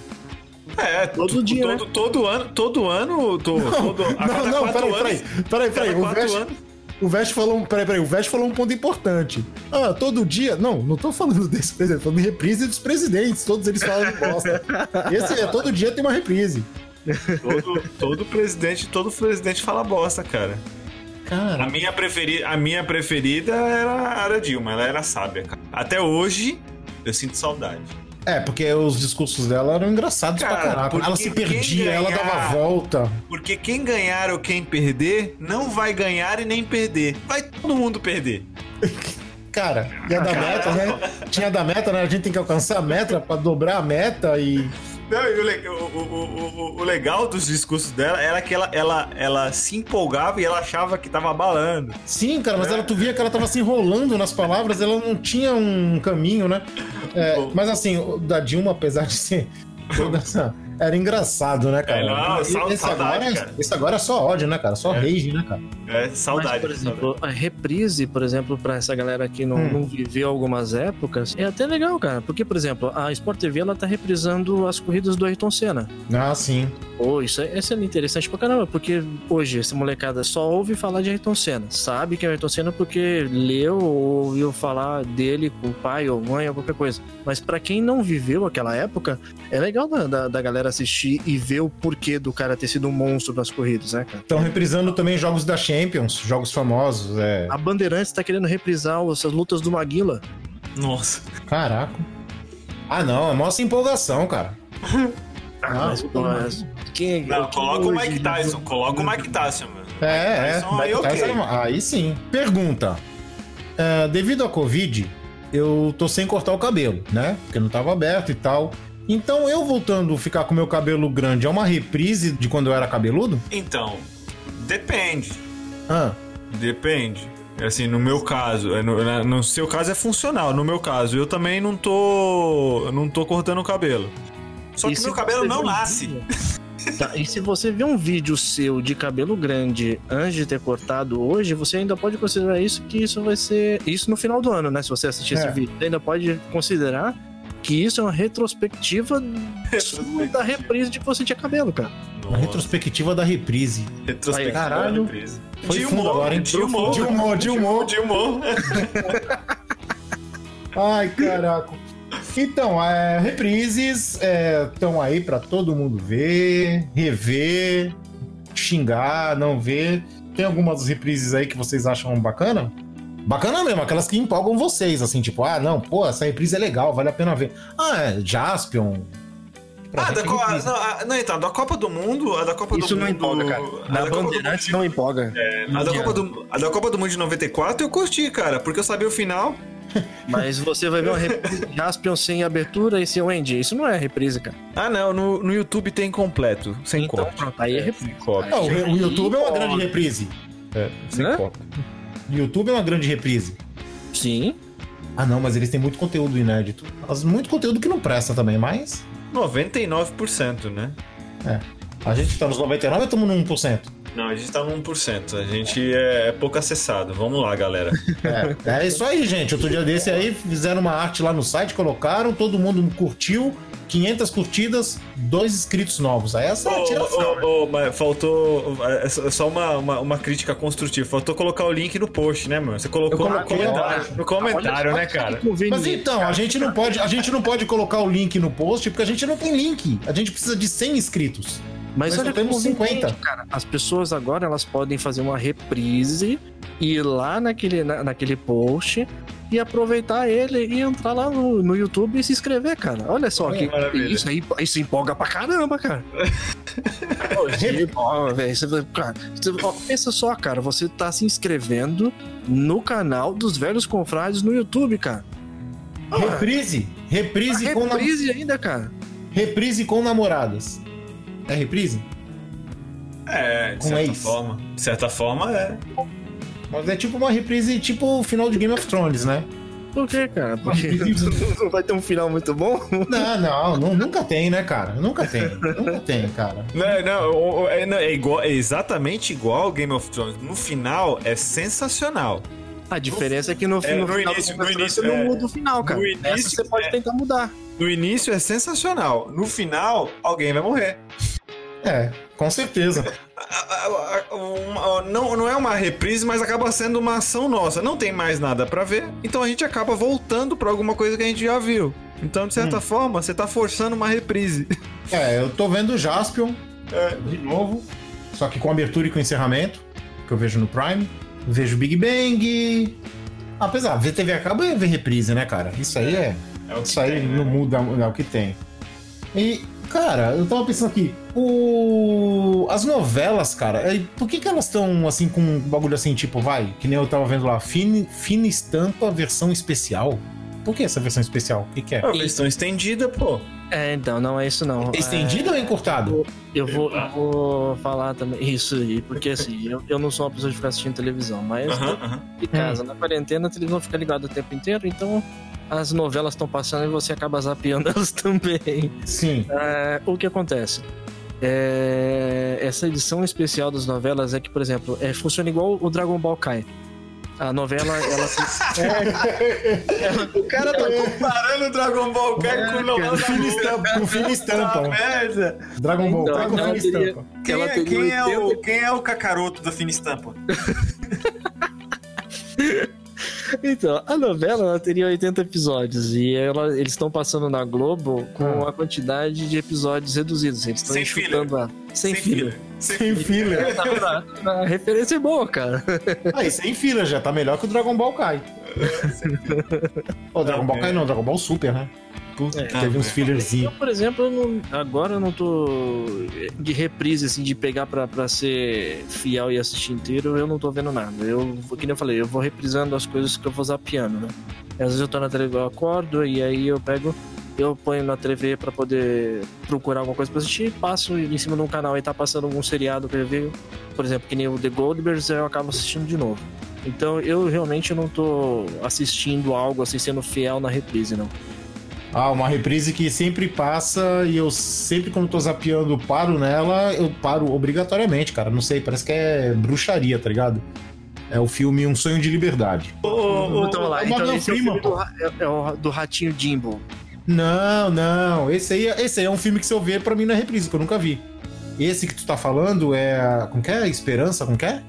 É, Todo tu- dia, todo, todo ano, todo ano, to- todo, a cada não, não, peraí, anos, peraí, peraí, peraí. O Vest, anos. o Vest falou, um- peraí, peraí, o Vest falou um ponto importante. Ah, todo dia, não, não tô falando desse presidente, tô falando de reprise dos presidentes, todos eles falam de bosta. Esse é, todo dia tem uma reprise. Todo, todo presidente, todo presidente fala bosta, cara. A Cara, minha, preferi a minha preferida era, a Dilma, ela era sábia, cara. Até hoje, eu sinto saudade. é, porque os discursos dela eram engraçados Cara, pra caraca. porque Ela se perdia, ela ganhar- dava volta. Porque quem ganhar ou quem perder, não vai ganhar e nem perder. Vai todo mundo perder. Cara, e a da meta, né? Tinha a da meta, né? A gente tem que alcançar a meta pra dobrar a meta e. Não, e o, o- o- o- legal dos discursos dela era que ela, ela, ela se empolgava e ela achava que tava abalando. Sim, cara, mas ela, tu via que ela tava se enrolando nas palavras, ela não tinha um caminho, né? É, mas assim, da Dilma, apesar de ser toda essa. Era engraçado, né, cara? É, não, esse, saudade, agora, é- cara. esse agora é só ódio, né, cara? Só rage, né, cara? É, saudade. Mas, por exemplo, a reprise, por exemplo, pra essa galera que não, Hum. não viveu algumas épocas, é até legal, cara. Porque, por exemplo, a Sport TV ela tá reprisando as corridas do Ayrton Senna. Ah, sim. Pô, isso é, isso é interessante pra caramba, porque hoje essa molecada só ouve falar de Ayrton Senna. Sabe que é Ayrton Senna porque leu ou ouviu falar dele com o pai ou mãe ou qualquer coisa. Mas pra quem não viveu aquela época, é legal da, da, da galera assistir e ver o porquê do cara ter sido um monstro nas corridas, né, cara? Estão reprisando também jogos da Champions, jogos famosos. É... A Bandeirantes tá querendo reprisar essas lutas do Maguila. Nossa. Caraca. Ah, não, é mostra empolgação, cara. Ah, mas, mas quem, Não, quem coloca o hoje- Mike Tyson. Coloca o Mike Tyson, mano. É, é. Aí Mike ok. Tyson, aí sim. Pergunta. É, devido à Covid, eu tô sem cortar o cabelo, né? Porque não tava aberto e tal. Então, eu voltando a ficar com meu cabelo grande, é uma reprise de quando eu era cabeludo? Então, depende. Ah, Depende. Assim, no meu caso, é no, no seu caso é funcional. No meu caso, eu também não tô. não tô cortando o cabelo. Só E que meu cabelo não nasce. Tá, e se você vê um vídeo seu de cabelo grande antes de ter cortado hoje, você ainda pode considerar isso que isso vai ser. Isso no final do ano, né? Se você assistir esse É. vídeo, você ainda pode considerar que isso é uma retrospectiva da reprise de que você tinha cabelo, cara. uma retrospectiva da reprise. Retrospectiva Aí, caralho. da reprise. Foi fundo agora, hein? Ai, caraca. Então, é, reprises estão aí pra todo mundo ver, rever, xingar, não ver. Tem algumas reprises aí que vocês acham bacana? Bacana mesmo, aquelas que empolgam vocês, assim, tipo, ah, não, pô, essa reprise é legal, vale a pena ver. Ah, é, Jaspion. Ah, da é Co- reprise. não, a- não, então, da Copa do Mundo, a da Copa Isso do não Mundo. empolga, cara. a Na da Copa do Bandeirantes Mundo- não empolga. É, Não a, da. Copa do, a da Copa do Mundo de 94 eu curti, cara, porque eu sabia o final. Mas você vai ver uma reprise de Jaspion sem abertura e sem Wendy. Isso não é reprise, cara. Ah, não, no, no YouTube tem completo, sem Então, corte. pronto, aí é reprise. Corte. Não, o, re- o YouTube é uma grande reprise. É, sem Hã? corte. O YouTube é uma grande reprise. Sim. Ah, não, mas eles têm muito conteúdo inédito. Mas Muito conteúdo que não presta também, mas. 99%, né? É. A gente tá nos 99 ou estamos no 1%? Não, a gente tá no 1%. A gente é, é pouco acessado. Vamos lá, galera. É, é isso aí, gente. Outro dia desse aí, fizeram uma arte lá no site, colocaram, todo mundo curtiu, 500 curtidas, dois inscritos novos. Aí essa é a tiração. né? ô, ô, mas faltou. É só- só uma, uma, uma crítica construtiva. Faltou colocar o link no post, né, mano? Você colocou no comentário. No comentário, né, cara? Mas então, a gente não pode, a gente não pode colocar o link no post porque a gente não tem link. A gente precisa de 100 inscritos. Mas Nós olha só temos como 50. 50. cara. As pessoas agora elas podem fazer uma reprise e ir lá naquele, na- naquele post e aproveitar ele e entrar lá no, no YouTube e se inscrever, cara. Olha só, Olha que, maravilha. isso aí isso empolga pra caramba, cara. Velho. Pensa só, cara, você tá se inscrevendo no canal dos velhos confrades no YouTube, cara. Reprise. Reprise, A com reprise ainda, cara. reprise com namoradas. É reprise? É, de Com certa ex. forma. De certa forma, é. Mas é tipo uma reprise, tipo o final de Game of Thrones, né? Por quê, cara? Porque não vai ter um final muito bom? Não, não, nu- nunca tem, né, cara? Nunca tem. Nunca tem, cara. Não, não, o- o- é, não, é igual, é exatamente igual ao Game of Thrones. No final é sensacional. A diferença é que no, É, no no final início- do no início, você é. não muda o final, cara. No Nessa início, você pode é. tentar mudar. No início é sensacional. No final, alguém vai morrer. É, com certeza. Não, não é uma reprise, mas acaba sendo uma ação nossa. Não tem mais nada pra ver, então a gente acaba voltando pra alguma coisa que a gente já viu. Então, de certa forma, você tá forçando uma reprise. É, eu tô vendo o Jaspion É. de novo, só que com abertura e com encerramento, que eu vejo no Prime. Vejo Big Bang. Apesar, ver TV a cabo é ver reprise, né, cara? Isso aí é. É o que Isso aí tem, né? não muda é o que tem. E, cara, eu tava pensando aqui, o... as novelas, cara, é, por que, que elas estão assim com um bagulho assim, tipo, vai, que nem eu tava vendo lá, fina, fina estampa versão especial? Por que essa versão especial? O que, que é? É a versão estendida, pô. É, então, não é isso não. É estendida ou é encurtado? Eu vou, eu vou falar também isso aí, porque assim, eu, eu não sou uma pessoa de ficar assistindo televisão, mas Aham, aham. de casa, na quarentena, a televisão fica ligada o tempo inteiro, então as novelas estão passando e você acaba zapeando elas também. Sim. É, o que acontece? É, essa edição especial das novelas é que, por exemplo, é, funciona igual o Dragon Ball Kai. A novela, ela. O cara tá comparando o Dragon Ball Kai com o novela fina estampa, com fina estampa. Merda. Dragon Ball, Então, tá com fina teria- estampa. Quem, é, quem, é 80 o, quem é o cacaroto da fina estampa? Então, a novela ela teria 80 episódios e ela- eles estão passando na Globo com Ah. a quantidade de episódios reduzidos. Eles estão Sem enxutando a. Sem, Sem fila. filler. Sem fila. Tá vendo? A- referência é boa, cara. Aí, sem fila já, tá melhor que o Dragon Ball Kai. o Dragon Ball Kai não, Dragon Ball Super, né? Puta É. Teve uns fillerzinhos. Eu, por exemplo, eu não- agora eu não tô de reprise, assim, de pegar pra, pra ser fiel e assistir inteiro, eu não tô vendo nada. Eu, que nem eu falei, eu vou reprisando as coisas que eu vou zapeando, né? Às vezes eu tô na televisão, eu acordo e aí eu pego, eu ponho na TV pra poder procurar alguma coisa pra assistir, passo em cima de um canal e tá passando algum seriado que eu ver, por exemplo, que nem o The Goldbergs, eu acabo assistindo de novo. Então eu realmente não tô assistindo algo, assim, sendo fiel na reprise, não. Ah, uma reprise que sempre passa e eu sempre, quando tô zapeando, paro nela, eu paro obrigatoriamente, cara. Não sei, parece que é bruxaria, tá ligado? É o filme Um Sonho de Liberdade. Ô, ô, ô, então, lá, então esse é o filme do, é, é o do Ratinho Jimbo. Não, não. Esse aí, esse aí é um filme que se eu ver, pra mim não é reprise, que eu nunca vi. Esse que tu tá falando é. Como que é? Esperança? Como que é?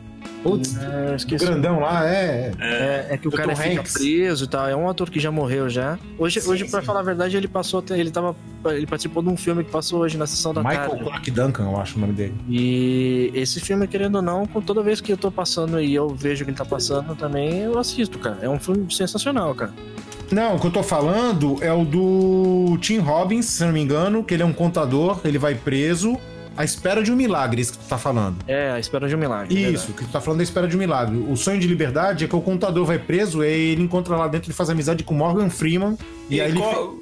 Putz, É, esqueci. grandão lá, é. é. É, é que o Dr. cara fica Hanks. preso e tal. É um ator que já morreu já. Hoje, hoje pra falar a verdade, ele passou até. Ele tava. Ele participou de um filme que passou hoje na sessão da Michael tarde. Clark Duncan, eu acho o nome dele. E esse filme, querendo ou não, com toda vez que eu tô passando e eu vejo que ele tá passando também, eu assisto, cara. É um filme sensacional, cara. Não, o que eu tô falando é o do Tim Robbins, se não me engano, que ele é um contador, ele vai preso à espera de um milagre, isso que tu tá falando. É, a espera de um milagre. Isso, que tu tá falando da espera de um milagre. O sonho de liberdade é que o contador vai preso e ele encontra lá dentro, ele faz amizade com Morgan Freeman. E, E aí ele, qual-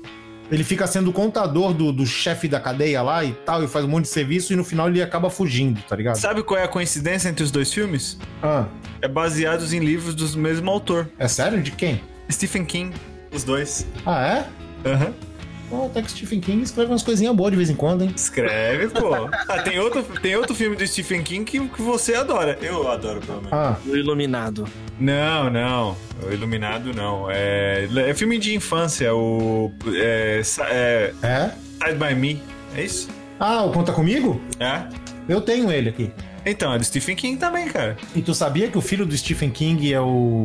ele fica sendo o contador do, do chefe da cadeia lá e tal, e faz um monte de serviço e no final ele acaba fugindo, tá ligado? Sabe qual é a coincidência entre os dois filmes? Ah, É baseados em livros do mesmo autor. é sério? De quem? Stephen King, os dois. Ah, é? Aham. Pô, até que Stephen King escreve umas coisinhas boas de vez em quando, hein? Escreve, pô. Ah, tem outro, tem outro filme do Stephen King que, que você adora. Eu adoro, pelo menos. Ah, O Iluminado. Não, não. O Iluminado, não. É, é filme de infância. O. É, é, é? Side by Me. É isso? Ah, o Conta Comigo? É? Eu tenho ele aqui. Então, é do Stephen King também, cara. E tu sabia que o filho do Stephen King é o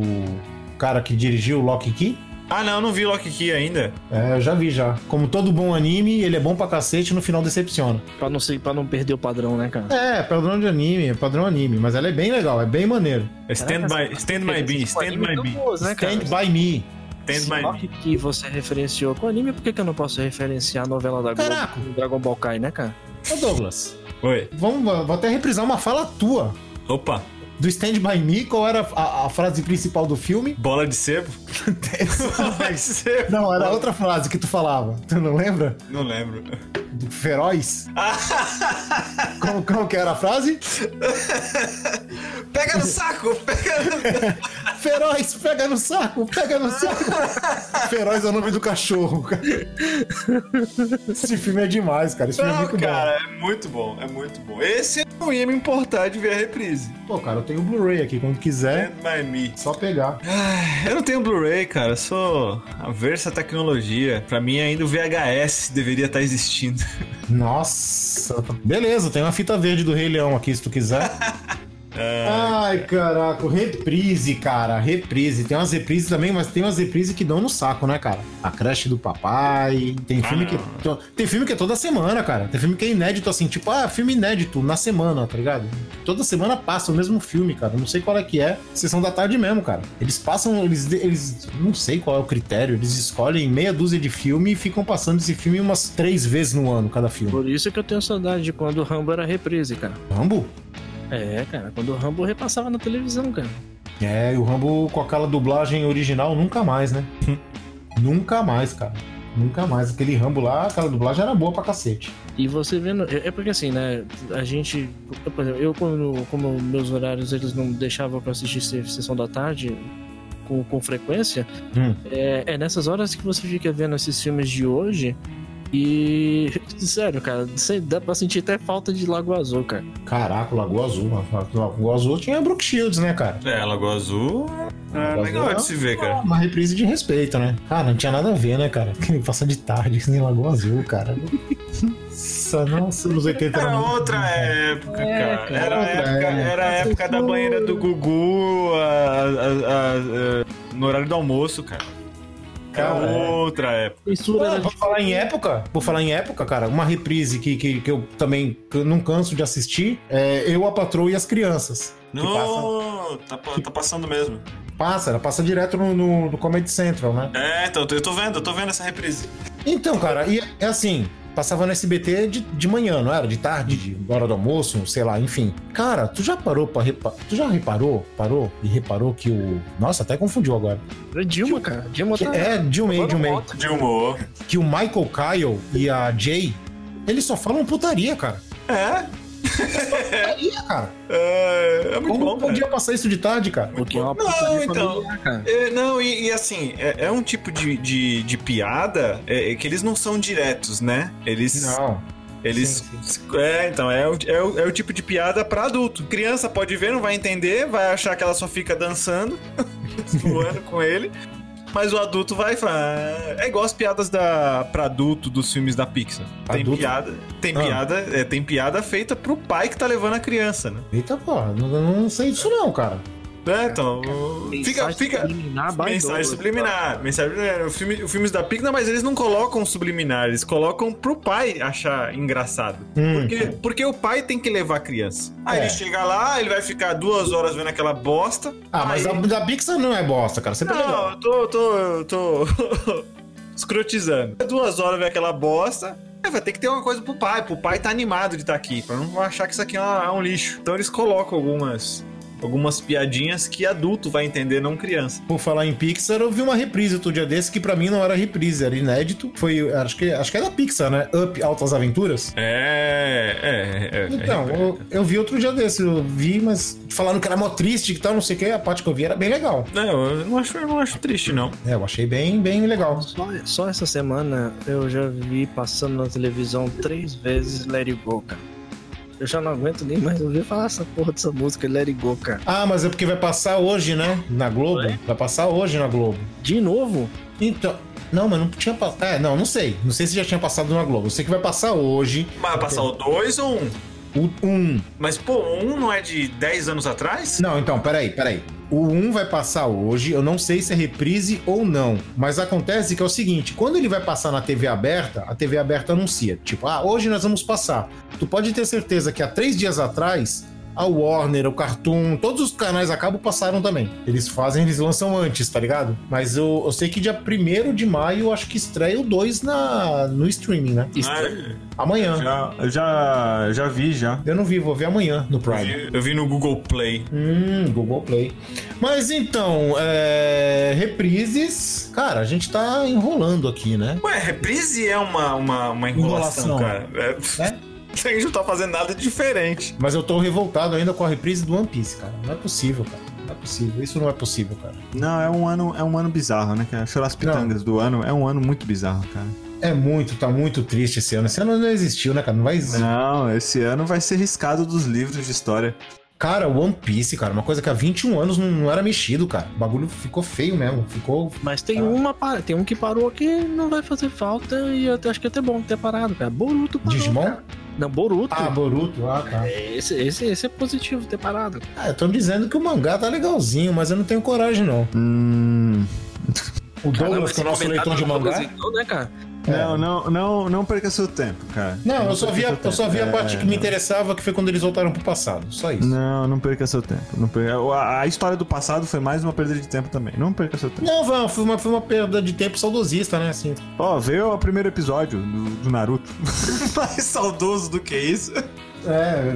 cara que dirigiu Lock Key? Ah, não, não vi Lock Key ainda. É, eu já vi já. Como todo bom anime, ele é bom pra cacete e no final decepciona. Pra não, ser, pra não perder o padrão, né, cara? É, padrão de anime, é padrão anime, mas ela é bem legal, é bem maneiro. É Stand by, stand by Me, Stand by Me. Né, cara? Stand by me. Stand Se by Lock Me. que você referenciou com anime, por que, que eu não posso referenciar a novela da Globo, Caraca. Dragon Ball Kai, né, cara? Ô Douglas, Oi. vamos, vou até reprisar uma fala tua. Opa. Do Stand By Me, qual era a, a frase principal do filme? Bola de sebo? Bola de sebo. Não, era outra frase que tu falava. Tu não lembra? Não lembro. Do Feroz? como, como que era a frase? Pega no saco! Pega no... Feroz, pega no saco, pega no saco. Feroz é o nome do cachorro. cara. Esse filme é demais, cara. Esse filme é muito cara, é muito bom, é muito bom. Esse eu não ia me importar de ver a reprise. Pô, cara, eu tenho o Blu-ray aqui. Quando quiser, só pegar. Eu não tenho Blu-ray, cara. Eu sou averso à tecnologia. Pra mim, ainda o VHS deveria estar existindo. Nossa. Beleza, tem uma fita verde do Rei Leão aqui, se tu quiser. Ai, caraca, reprise, cara, reprise. Tem umas reprises também, mas tem umas reprises que dão no saco, né, cara? A creche do papai. Tem filme que tem filme que é toda semana, cara. Tem filme que é inédito assim, tipo, ah, filme inédito na semana, tá ligado? Toda semana passa o mesmo filme, cara. Não sei qual é que é. Sessão da tarde mesmo, cara. Eles passam, eles eles não sei qual é o critério, eles escolhem meia dúzia de filme e ficam passando esse filme umas três vezes no ano cada filme. Por isso que eu tenho saudade de quando o Rambo era reprise, cara. Rambo? É, cara, quando o Rambo repassava na televisão, cara. É, e o Rambo com aquela dublagem original nunca mais, né? nunca mais, cara. Nunca mais. Aquele Rambo lá, aquela dublagem era boa pra cacete. E você vendo. É é porque assim, né? A gente. eu, Por exemplo, eu, como, como meus horários eles não deixavam pra assistir se- sessão da tarde com, com frequência, Hum. é, é nessas horas que você fica vendo esses filmes de hoje. E. Sério, cara, dá pra sentir até falta de Lago Azul, cara. Caraca, Lagoa Azul. mano. Lagoa Azul tinha Brook Shields, né, cara? É, Lagoa Azul é Lagoa legal Azul de se ver, cara. Uma reprise de respeito, né? Cara, não tinha nada a ver, né, cara? Que Passa de tarde, nem Lagoa Azul, cara. Nossa, nossa, nos 80 Era muito- outra época, É, cara. cara, Era a outra época, época. era a época da banheira do Gugu a- a- a- a- no horário do almoço, cara. Cara, é. outra época. Censura Ah, era por falar em época, por falar em época, cara, uma reprise que, que, que eu também que eu não canso de assistir é Eu, a Patroa e as Crianças. Que passa, Não, tá, tá passando mesmo. passa, ela passa direto no, no, no Comedy Central, né? É, então, eu tô vendo, eu tô vendo essa reprise. Então, cara, e é assim, passava no SBT de, de manhã, não era? De tarde, de hora do almoço, sei lá, enfim. Cara, tu já parou pra repa... Tu já reparou, parou e reparou que o... Nossa, até confundiu agora. Era Dilma, cara. Dilma tá. é, Dilmei, Dilmei. De humor. Que o Michael Kyle e a Jay, eles só falam putaria, cara. É? Cara. É, é muito Como bom, cara. podia passar isso de tarde, cara? Porque é uma Não, então. familiar, cara. É, não, e, e assim, é, é um tipo de, de, de piada é, é que eles não são diretos, né? Eles. Não. Eles. Sim, É, então, é o, é, o, é o tipo de piada pra adulto. Criança pode ver, não vai entender, vai achar que ela só fica dançando, zoando com ele. Mas o adulto vai falar. É igual as piadas da, pra adulto dos filmes da Pixar. Tem Adulto? piada. Tem Ah. piada. é, tem piada feita pro pai que tá levando a criança, né? Eita porra, não, não sei disso não, cara. É, então. Fica. Mensagem fica... subliminar, Mensagem subliminar. Mensagem subliminar. O filme, os filmes da Pixar, mas eles não colocam subliminar, eles colocam pro pai achar engraçado. Hum. Porque, porque o pai tem que levar a criança. Aí É. ele chega lá, ele vai ficar duas horas vendo aquela bosta. Ah, mas a da Pixar não é bosta, cara. Sempre é legal. Não, eu tô. tô, eu tô escrotizando. Duas horas ver aquela bosta. Aí vai ter que ter uma coisa pro pai. Pro pai tá animado de estar aqui. Pra não achar que isso aqui é, uma- é um lixo. Então eles colocam algumas. Algumas piadinhas que adulto vai entender, não criança. Por falar em Pixar, eu vi uma reprise outro dia desse que pra mim não era reprise, era inédito. Foi, acho que, acho que é da Pixar, né? Up Altas Aventuras. É, é, é. Então, eu, eu vi outro dia desse, eu vi, mas falando que era mó triste e tal, não sei o que, a parte que eu vi era bem legal. Não, eu não acho, eu não acho triste, não. É, eu achei bem, bem legal. Só, só essa semana eu já vi passando na televisão três vezes Let It Go, cara. Eu já não aguento nem mais ouvir falar essa porra dessa música Let It Go, cara. Ah, mas é porque vai passar hoje, né? Na Globo. Vai passar hoje na Globo. De novo? Então. Não, mas não tinha passado. É, não, não sei. Não sei se já tinha passado na Globo. Eu sei que vai passar hoje. Mas vai passar o 2 ou um? O 1. Um. Mas, pô, um não é de 10 anos atrás? Não, então, peraí, peraí. O 1 vai passar hoje, eu não sei se é reprise ou não. Mas acontece que é o seguinte: quando ele vai passar na TV aberta, a TV aberta anuncia. Tipo, ah, hoje nós vamos passar. Tu pode ter certeza que há três dias atrás, a Warner, o Cartoon, todos os canais a cabo passaram também. Eles fazem, eles lançam antes, tá ligado? Mas eu, eu sei que dia 1 de maio, eu acho que estreia o 2 na, no streaming, né? Amanhã. Já, eu já, já vi, já. Eu não vi, vou ver amanhã no Eu Prime. vi, eu vi no Google Play. Hum, Google Play. Mas então, é... reprises. Cara, a gente tá enrolando aqui, né? Ué, reprise é uma, uma, uma enrolação, Enrolação. cara. É, É? A gente não tá fazendo nada diferente. Mas eu tô revoltado ainda com a reprise do One Piece, cara. Não é possível, cara. Não é possível. Isso não é possível, cara. Não, é um ano, é um ano bizarro, né, cara? Chorar as pitangas do ano é um ano muito bizarro, cara. É muito, tá muito triste esse ano. Esse ano não existiu, né, cara? Não vai existir. Não, esse ano vai ser riscado dos livros de história. Cara, One Piece, cara, uma coisa que há 21 anos não, não era mexido, cara. O bagulho ficou feio mesmo. Ficou. Mas tem uma pa- tem um que parou que não vai fazer falta e eu acho que é até bom ter parado, cara. Boruto parou, Digimon? cara. Não, Boruto. Ah, Boruto, ah, tá. Esse, esse, esse é positivo ter parado. Ah, estão dizendo que o mangá tá legalzinho, mas eu não tenho coragem, não. Hum. O Douglas, Caramba, que é o nosso leitor de mangá. Douglas, então, né, cara? Não, não, não, não perca seu tempo, cara. Não, eu só vi a, eu só vi a parte que me não. interessava, que foi quando eles voltaram pro passado. Só isso. Não, não perca seu tempo. Não perca... a, a história do passado foi mais uma perda de tempo também. Não perca seu tempo. Não, foi uma, foi uma, foi uma perda de tempo saudosista, né? Assim. Ó, veio o primeiro episódio do, do Naruto. Mais saudoso do que isso. É.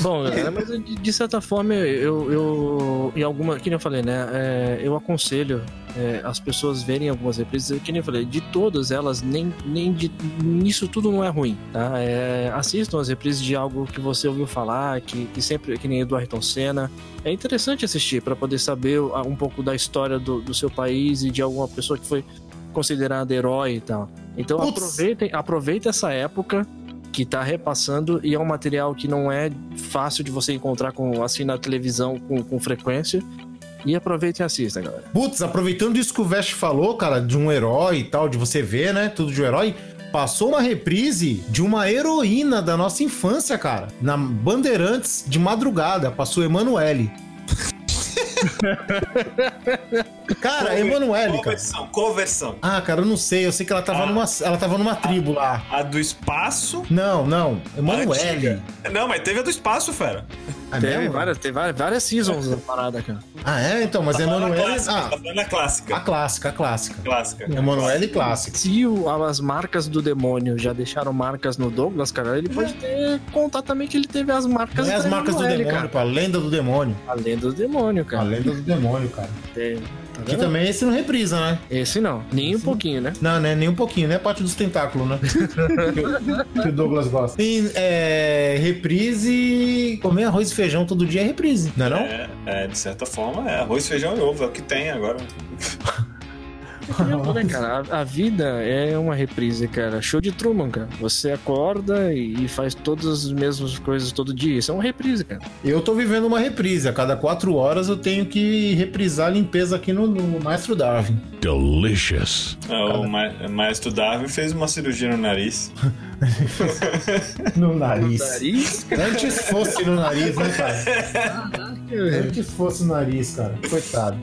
Bom, galera, mas de, certa forma, eu, eu. Em alguma. Que nem eu falei, né? é, eu aconselho é, as pessoas verem algumas reprises. Que nem eu falei, de todas elas, nem, nem de. Nisso tudo não é ruim, tá? É, assistam as reprises de algo que você ouviu falar, que, que sempre. Que nem Eduardo Senna. É interessante assistir para poder saber um pouco da história do, do seu país e de alguma pessoa que foi considerada herói e tal. Então Putz. aproveitem, aproveitem essa época que tá repassando e é um material que não é fácil de você encontrar com, assim na televisão com, com frequência. E aproveitem e assistam, galera. Putz, aproveitando isso que o Vest falou, cara, de um herói e tal, de você ver, né? Tudo de um herói. Passou uma reprise de uma heroína da nossa infância, cara. Na Bandeirantes de madrugada. Passou Emanuele. cara, Emanuele. Conversão, conversão. Ah, cara, eu não sei. Eu sei que ela tava, Ah. numa, ela tava numa tribo lá. A do espaço. Não, não. Emanuele. Não, mas teve a do espaço, fera. Ah, Teve mesmo? várias, teve várias, várias seasons da parada, cara. Ah, é? Então, mas Tá a Emanuele. clássica, Ah, tá falando a clássica. a clássica, a clássica. Clássica. Emanuele clássica. Se o- as marcas do demônio já deixaram marcas no Douglas, cara, ele pode ter contar também que ele teve as marcas Não é as marcas do demônio, cara. pô. A lenda do demônio. A lenda do demônio, A cara. Lenda do demônio, cara. Tem- tá Que também esse não reprisa, né? Esse não, nem um pouquinho, né? Não, né? Nem um pouquinho, né? Parte dos tentáculos, né? que, o- que o Douglas gosta. E, é, reprise. Comer arroz e feijão todo dia é reprise, não é não? É, é, de certa forma, é. Arroz, feijão e ovo, é o que tem agora. tempo, né, cara? A, a vida é uma reprise, cara. Show de Truman, cara. Você acorda e, e faz todas as mesmas coisas todo dia. Isso é uma reprise, cara. Eu tô vivendo uma reprise. A cada quatro horas eu tenho que reprisar a limpeza aqui no, no Maestro Darwin. Delicious. Ah, O ma- Maestro Darwin fez uma cirurgia no nariz. No nariz. Nariz, Antes fosse no nariz, né, cara? Antes fosse no nariz, cara. Coitado.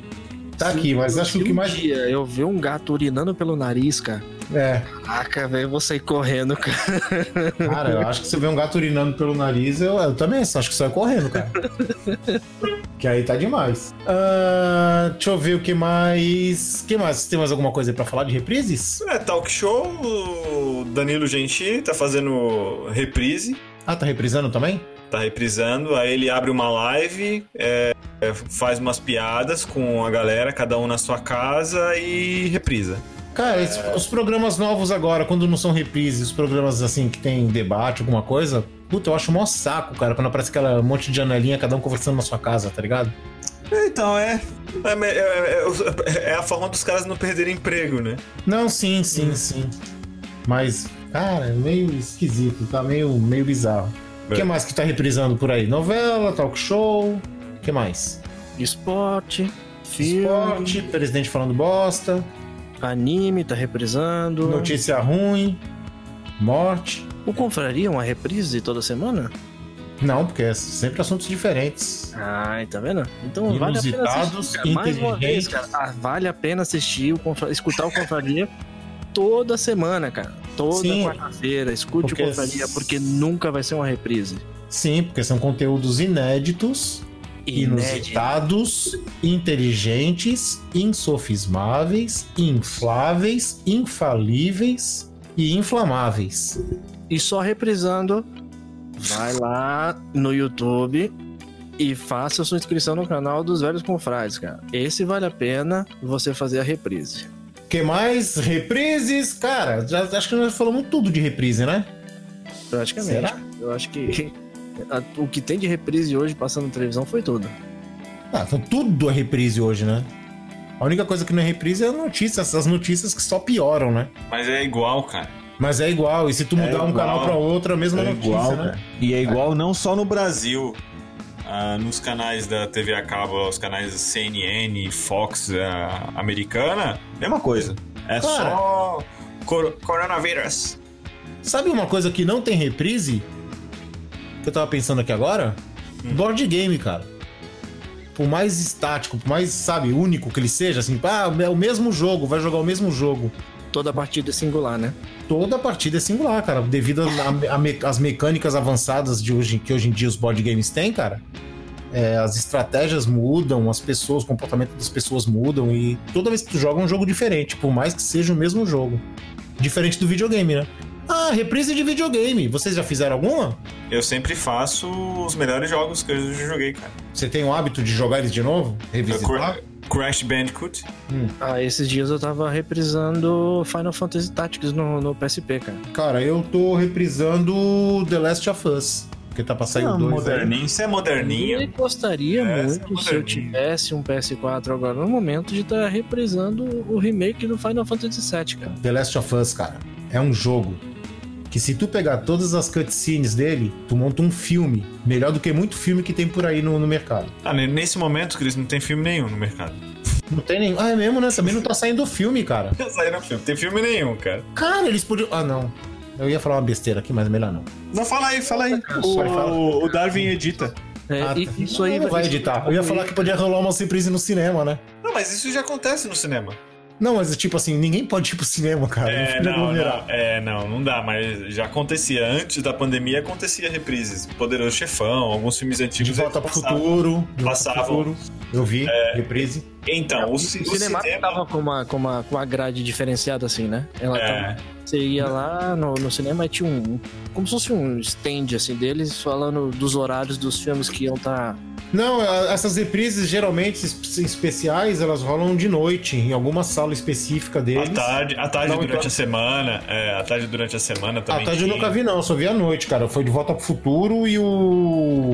Tá aqui, mas acho que o que um mais. dia eu ver um gato urinando pelo nariz, cara. É, Caraca, velho, eu vou sair correndo, cara. cara, eu acho que se vê um gato urinando pelo nariz, eu, eu também acho que sai correndo, cara. Que aí tá demais. Ah, deixa eu ver o que mais. que mais? Tem mais alguma coisa aí pra falar de reprises? É, talk show, o Danilo Gentili tá fazendo reprise. Ah, tá reprisando também? Tá reprisando, aí ele abre uma live, é, é, faz umas piadas com a galera, cada um na sua casa e reprisa. Cara, os programas novos agora, quando não são reprises, os programas assim que tem debate, alguma coisa, puta, eu acho mó saco, cara, quando aparece aquela monte de janelinha, cada um conversando na sua casa, tá ligado? Então, é. É, é- é- é a forma dos caras não perderem emprego, né? Não, sim, sim, sim. Mas, cara, é meio esquisito, tá meio, meio bizarro. O que É. mais que tá reprisando por aí? Novela, talk show, o que mais? Esporte, filme, Esporte, presidente falando bosta, anime, tá reprisando. notícia ruim, morte. O Confraria é uma reprise toda semana? Não, porque é sempre assuntos diferentes. Ah, tá vendo? Então vale a pena assistir, cara. Mais uma vez, cara, ah, vale a pena assistir, o Confra- escutar o Confraria toda semana, cara. Toda quarta-feira, escute Porque- o Confraria, porque nunca vai ser uma reprise. Sim, porque são conteúdos inéditos, inusitados, inteligentes, insofismáveis, infláveis, infalíveis e inflamáveis. E só reprisando, vai lá no YouTube e faça sua inscrição no canal dos Velhos Confrades, cara. Esse vale a pena você fazer a reprise. Que mais? Reprises? Cara, já, acho que nós falamos tudo de reprise, né? Praticamente. Será? Eu acho que a- o que tem de reprise hoje passando na televisão foi tudo. Ah, então tudo é reprise hoje, né? A única coisa que não é reprise é a notícia, essas notícias que só pioram, né? Mas é igual, cara. Mas é igual, e se tu É mudar um igual. canal pra outro, é a mesma É notícia, igual, né? cara. E é igual não só no Brasil. Ah, nos canais da TV a cabo, os canais CNN, Fox ah, americana, mesma coisa. É Cara. só cor- coronavírus. Sabe uma coisa que não tem reprise? Que eu tava pensando aqui agora? Board game, cara. Por mais estático, por mais, sabe, único que ele seja, assim, ah, é o mesmo jogo, vai jogar o mesmo jogo. Toda partida é singular, né? Toda partida é singular, cara. Devido às mecânicas avançadas de hoje, que hoje em dia os board games têm, cara. é, as estratégias mudam, as pessoas, o comportamento das pessoas mudam e toda vez que tu joga é um jogo diferente, por mais que seja o mesmo jogo. Diferente do videogame, né? Ah, reprise de videogame. Vocês já fizeram alguma? Eu sempre faço os melhores jogos que eu já joguei, cara. Você tem o hábito de jogar eles de novo? Revisitar? Cra- Crash Bandicoot. Ah, esses dias eu tava reprisando Final Fantasy Tactics no, no PSP, cara. Cara, eu tô reprisando The Last of Us. Porque tá pra sair o Não, 2 moderninho, isso é moderninho. Eu gostaria É, muito, é se eu tivesse um PS4 agora no momento, de estar reprisando o remake do Final Fantasy VII, cara. The Last of Us, cara, é um jogo que se tu pegar todas as cutscenes dele, tu monta um filme melhor do que muito filme que tem por aí no, no mercado. Ah, ne- nesse momento, Cris, não tem filme nenhum no mercado. Não tem nenhum. Ah, é mesmo, né? Também não tá saindo filme, cara. Não saiu filme. Tem filme nenhum, cara. Cara, eles podiam. Ah, não. Eu ia falar uma besteira aqui, mas melhor não. Não, fala aí, fala aí. O, o Darwin edita. É, Ah, tá. isso aí não vai editar. Eu ia falar que podia rolar uma surpresa no cinema, né? Não, mas isso já acontece no cinema. Não, mas tipo assim, ninguém pode ir pro cinema, cara. É, não, não, é, não, não dá, mas já acontecia. Antes da pandemia acontecia reprises. Poderoso Chefão, alguns filmes antigos. De volta pro passavam. futuro. De Passavam. futuro. Eu vi, reprise. Então, o, O ci- o cinema tava com uma, com, uma, com uma grade diferenciada assim, né? Ela É. tava- você ia lá no, no cinema e tinha um. Como se fosse um stand assim deles falando dos horários dos filmes que iam estar. Não, essas reprises geralmente es- especiais, elas rolam de noite, em alguma sala específica deles. À tarde, à tarde Não, durante então- a semana. É, à tarde durante a semana também. À tarde eu tinha. nunca vi, não, só vi à noite, cara. Foi de volta pro futuro e o.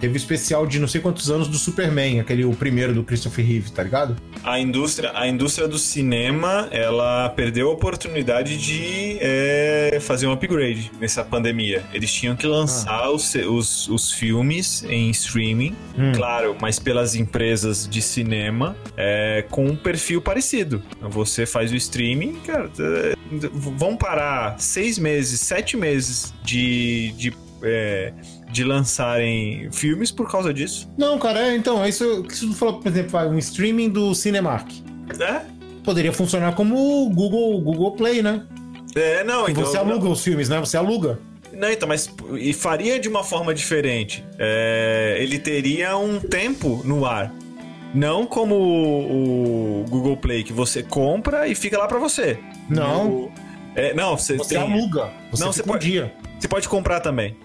Teve o especial de não sei quantos anos do Superman, aquele o primeiro do Christopher Reeve, tá ligado? A indústria, a indústria do cinema, ela perdeu a oportunidade de é, fazer um upgrade nessa pandemia. Eles tinham que lançar os, os, os filmes em streaming, Hum. claro, mas pelas empresas de cinema, é, com um perfil parecido. Você faz o streaming, cara, é, vão parar seis meses, sete meses de, de, é, de lançarem filmes por causa disso. Não, cara, é, então, é isso que você falou, por exemplo, um streaming do Cinemark. É? Poderia funcionar como o Google, Google Play, né? É, não, então. você aluga os filmes, né? Você aluga. Não, então, mas e faria de uma forma diferente. É, ele teria um tempo no ar. Não como o, o Google Play, que você compra e fica lá pra você. Não. O- é, não, você, Você tem- aluga. Você Não, você fica um pode- dia. Você pode comprar também.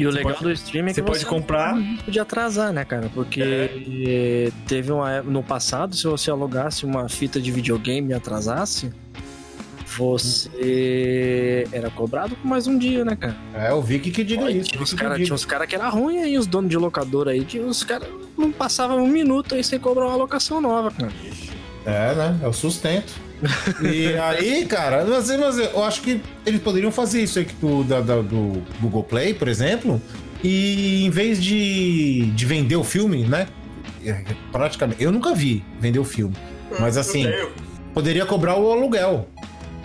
E o Você legal pode- do streaming é que você pode não comprar- de atrasar, né, cara? Porque eh, teve uma no passado, se você alugasse uma fita de videogame e atrasasse, você era cobrado por mais um dia, né, cara? É, eu vi que que diga isso. Tinha uns caras uns cara que era ruim aí, os donos de locadora aí, tinha os caras não passavam um minuto aí sem cobrar uma locação nova, cara. É, né? É o sustento. E aí, cara, mas, mas eu acho que eles poderiam fazer isso aí que do, da- da- do Google Play, por exemplo, e em vez de, de vender o filme, né? é, Praticamente. Eu nunca vi vender o filme. Mas assim, Eu- poderia cobrar o aluguel.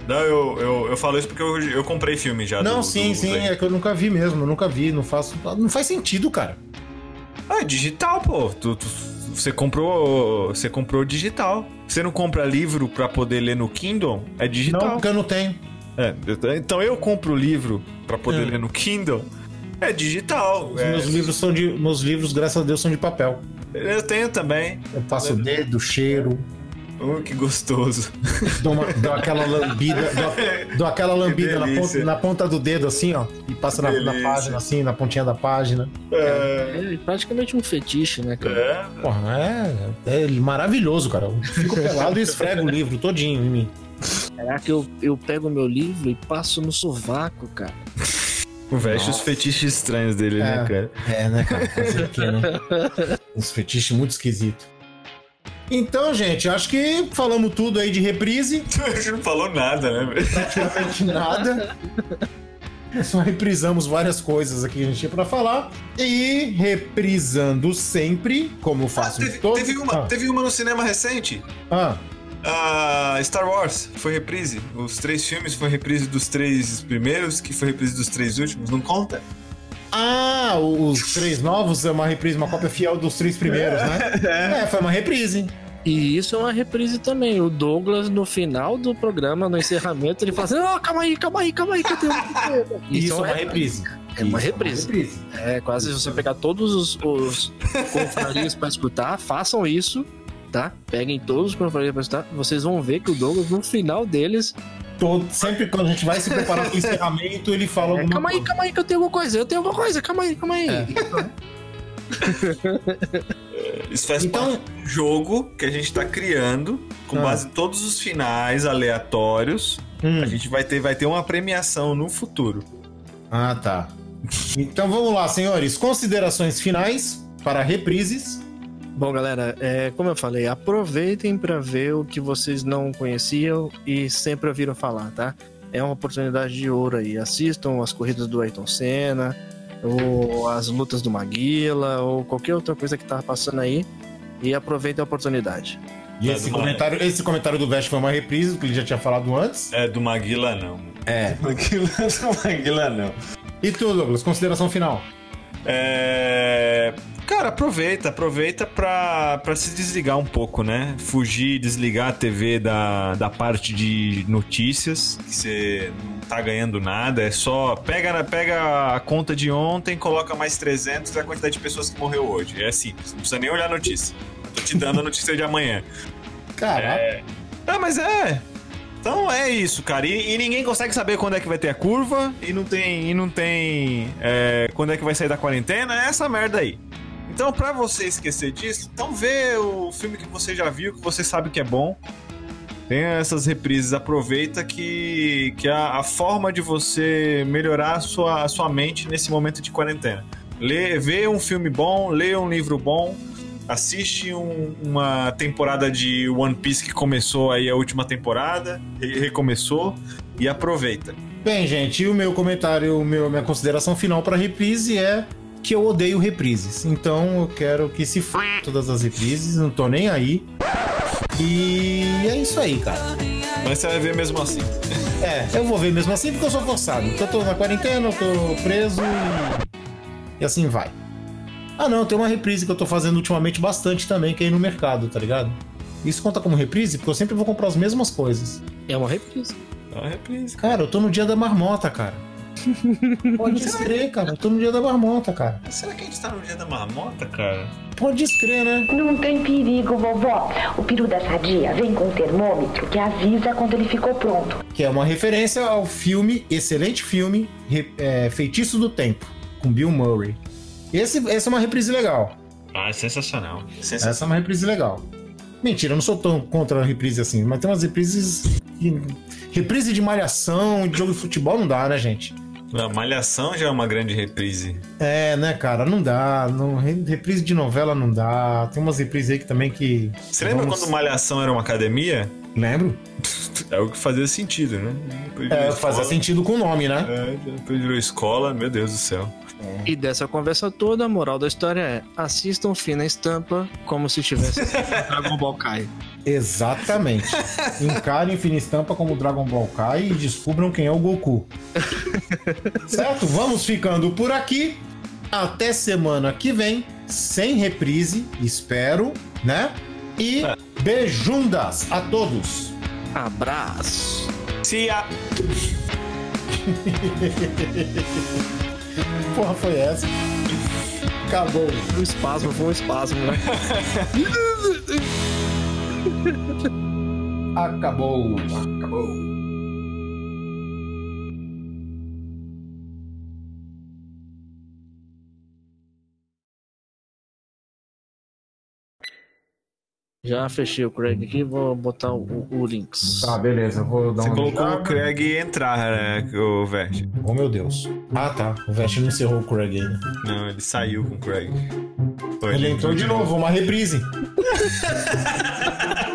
Não, eu, eu, eu falo isso porque eu, eu comprei filme já. Não, do- sim, do sim, Play. é que eu nunca vi mesmo, eu nunca vi, não faço. Não faz sentido, cara. Ah, é digital, pô. Tu, tu- você comprou. Você comprou digital. Você não compra livro pra poder ler no Kindle? É digital. Não, porque eu não tenho. É, então eu compro livro pra poder É. ler no Kindle. É digital. Os é. meus livros são de. Meus livros, graças a Deus, são de papel. Eu tenho também. Eu passo o dedo, cheiro, Oh, que gostoso. dou, uma- dou aquela lambida, dou, dou aquela lambida na ponta, na ponta do dedo, assim, ó. E passa na, na página, assim, na pontinha da página. É. É praticamente um fetiche, né, cara? é. Porra, é, é maravilhoso, cara. Eu fico pelado e esfrego o livro todinho em mim. Será que eu, eu pego meu livro e passo no sovaco, cara? Veste os fetiches estranhos dele, né, É. cara? É, né, cara? O quê, né? Uns fetiches muito esquisitos. Então, gente, acho que falamos tudo aí de reprise. A gente não falou nada, né? praticamente nada. Só reprisamos várias coisas aqui que a gente tinha pra falar. E reprisando sempre, como eu faço em Teve, todos. teve uma, Ah, teve uma no cinema recente. ah, A Star Wars foi reprise. Os três filmes foi reprise dos três primeiros, que foi reprise dos três últimos. Não conta? Ah, os três novos é uma reprise, uma cópia fiel dos três primeiros, né? É, foi uma reprise. E isso é uma reprise também. O Douglas, no final do programa, no encerramento, ele fala assim: Ó, calma aí, calma aí, calma aí, que eu tenho um Isso, é uma reprise. É uma Isso, reprise. É quase se você pegar todos os, os confrarias pra escutar, façam isso, tá? Peguem todos os confrarias pra escutar. Vocês vão ver que o Douglas, no final deles, Todo, sempre quando a gente vai se preparar pro encerramento, ele fala é, alguma calma aí, coisa. calma aí, que eu tenho alguma coisa, eu tenho alguma coisa, calma aí, calma aí. Isso faz Então- parte do jogo que a gente tá criando, com Ah. base em todos os finais aleatórios. Hum. A gente vai ter, vai ter uma premiação no futuro. Ah, tá. Então vamos lá, senhores. Considerações finais para reprises. Bom, galera, é, como eu falei, aproveitem para ver o que vocês não conheciam e sempre ouviram falar, tá? É uma oportunidade de ouro aí. Assistam as corridas do Ayrton Senna, ou as lutas do Maguila, ou qualquer outra coisa que tá passando aí. E aproveitem a oportunidade. E esse do comentário, esse comentário do Vest foi uma reprise, que ele já tinha falado antes. É, do Maguila não. É. Maguila, do Maguila não. E tu, Douglas, consideração final. É... Cara, aproveita, aproveita pra, pra se desligar um pouco, né? Fugir, desligar a TV da, da parte de notícias, que você não tá ganhando nada, é só pega, pega a conta de ontem, coloca mais 300 e a quantidade de pessoas que morreu hoje. É simples, não precisa nem olhar a notícia. Eu tô te dando a notícia de amanhã. Caraca. Ah, mas é. Então é isso, cara. E, e ninguém consegue saber quando é que vai ter a curva e não tem, e não tem é, quando é que vai sair da quarentena. É essa merda aí. Então, pra você esquecer disso, então vê o filme que você já viu, que você sabe que é bom. Tem essas reprises, aproveita que, que a, a forma de você melhorar a sua, a sua mente nesse momento de quarentena. Lê, vê um filme bom, lê um livro bom, assiste um- uma temporada de One Piece que começou aí a última temporada, re- recomeçou e aproveita. Bem, gente, e o meu comentário, o meu, minha consideração final pra reprise é que eu odeio reprises. Então eu quero que se f todas as reprises, não tô nem aí. E é isso aí, cara. Mas você vai ver mesmo assim. É, eu vou ver mesmo assim porque eu sou forçado. Porque eu tô na quarentena, eu tô preso e. E assim vai. Ah não, tem uma reprise que eu tô fazendo ultimamente bastante também, que é ir no mercado, tá ligado? Isso conta como reprise, porque eu sempre vou comprar as mesmas coisas. É uma reprise. É uma reprise. Cara, eu tô no dia da marmota, cara. Pode escrever, cara. Eu tô no dia da marmota, cara. Será que a gente tá no dia da marmota, cara? Pode escrever, né? Não tem perigo, vovó. O peru da sadia vem com um termômetro que avisa quando ele ficou pronto. Que é uma referência ao filme, excelente filme, Re- é, Feitiço do Tempo, com Bill Murray. Esse, essa é uma reprise legal. Ah, é sensacional. Essa é uma reprise legal. Mentira, eu não sou tão contra a reprise assim, mas tem umas reprises. que- Reprise de malhação, de jogo de futebol não dá, né, gente? A Malhação já é uma grande reprise. É, né, cara? Não dá. Não, re- reprise de novela não dá. Tem umas reprises aí que também que. Você lembra Vamos- quando Malhação era uma academia? Lembro. É o que fazia sentido, né? É, fazia sentido com o nome, né? É, depois virou escola, meu Deus do céu. E dessa conversa toda, a moral da história é: assistam Fina Estampa como se tivesse Dragon Ball Kai. Exatamente. Encarem Fina Estampa como Dragon Ball Kai e descubram quem é o Goku. certo? Vamos ficando por aqui. Até semana que vem, sem reprise, espero, né? E beijundas a todos. Abraço. Se a... Porra, foi essa? Acabou. Um espasmo, foi um espasmo, né? Acabou. Acabou. Já fechei o Craig aqui, vou botar o, o links. Tá, beleza. Vou dar Você uma colocou mijada. o Craig entrar, né, o Vert. Oh, meu Deus. Ah, tá. O Vest não encerrou o Craig ainda. Não, ele saiu com o Craig. Pô, Ele entrou de novo, uma reprise.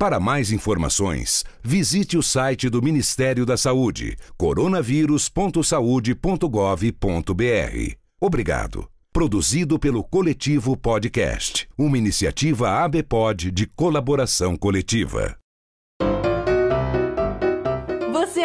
Para mais informações, visite o site do Ministério da Saúde, coronavírus.saude.gov.br. Obrigado. Produzido pelo Coletivo Podcast, uma iniciativa ABPOD de colaboração coletiva.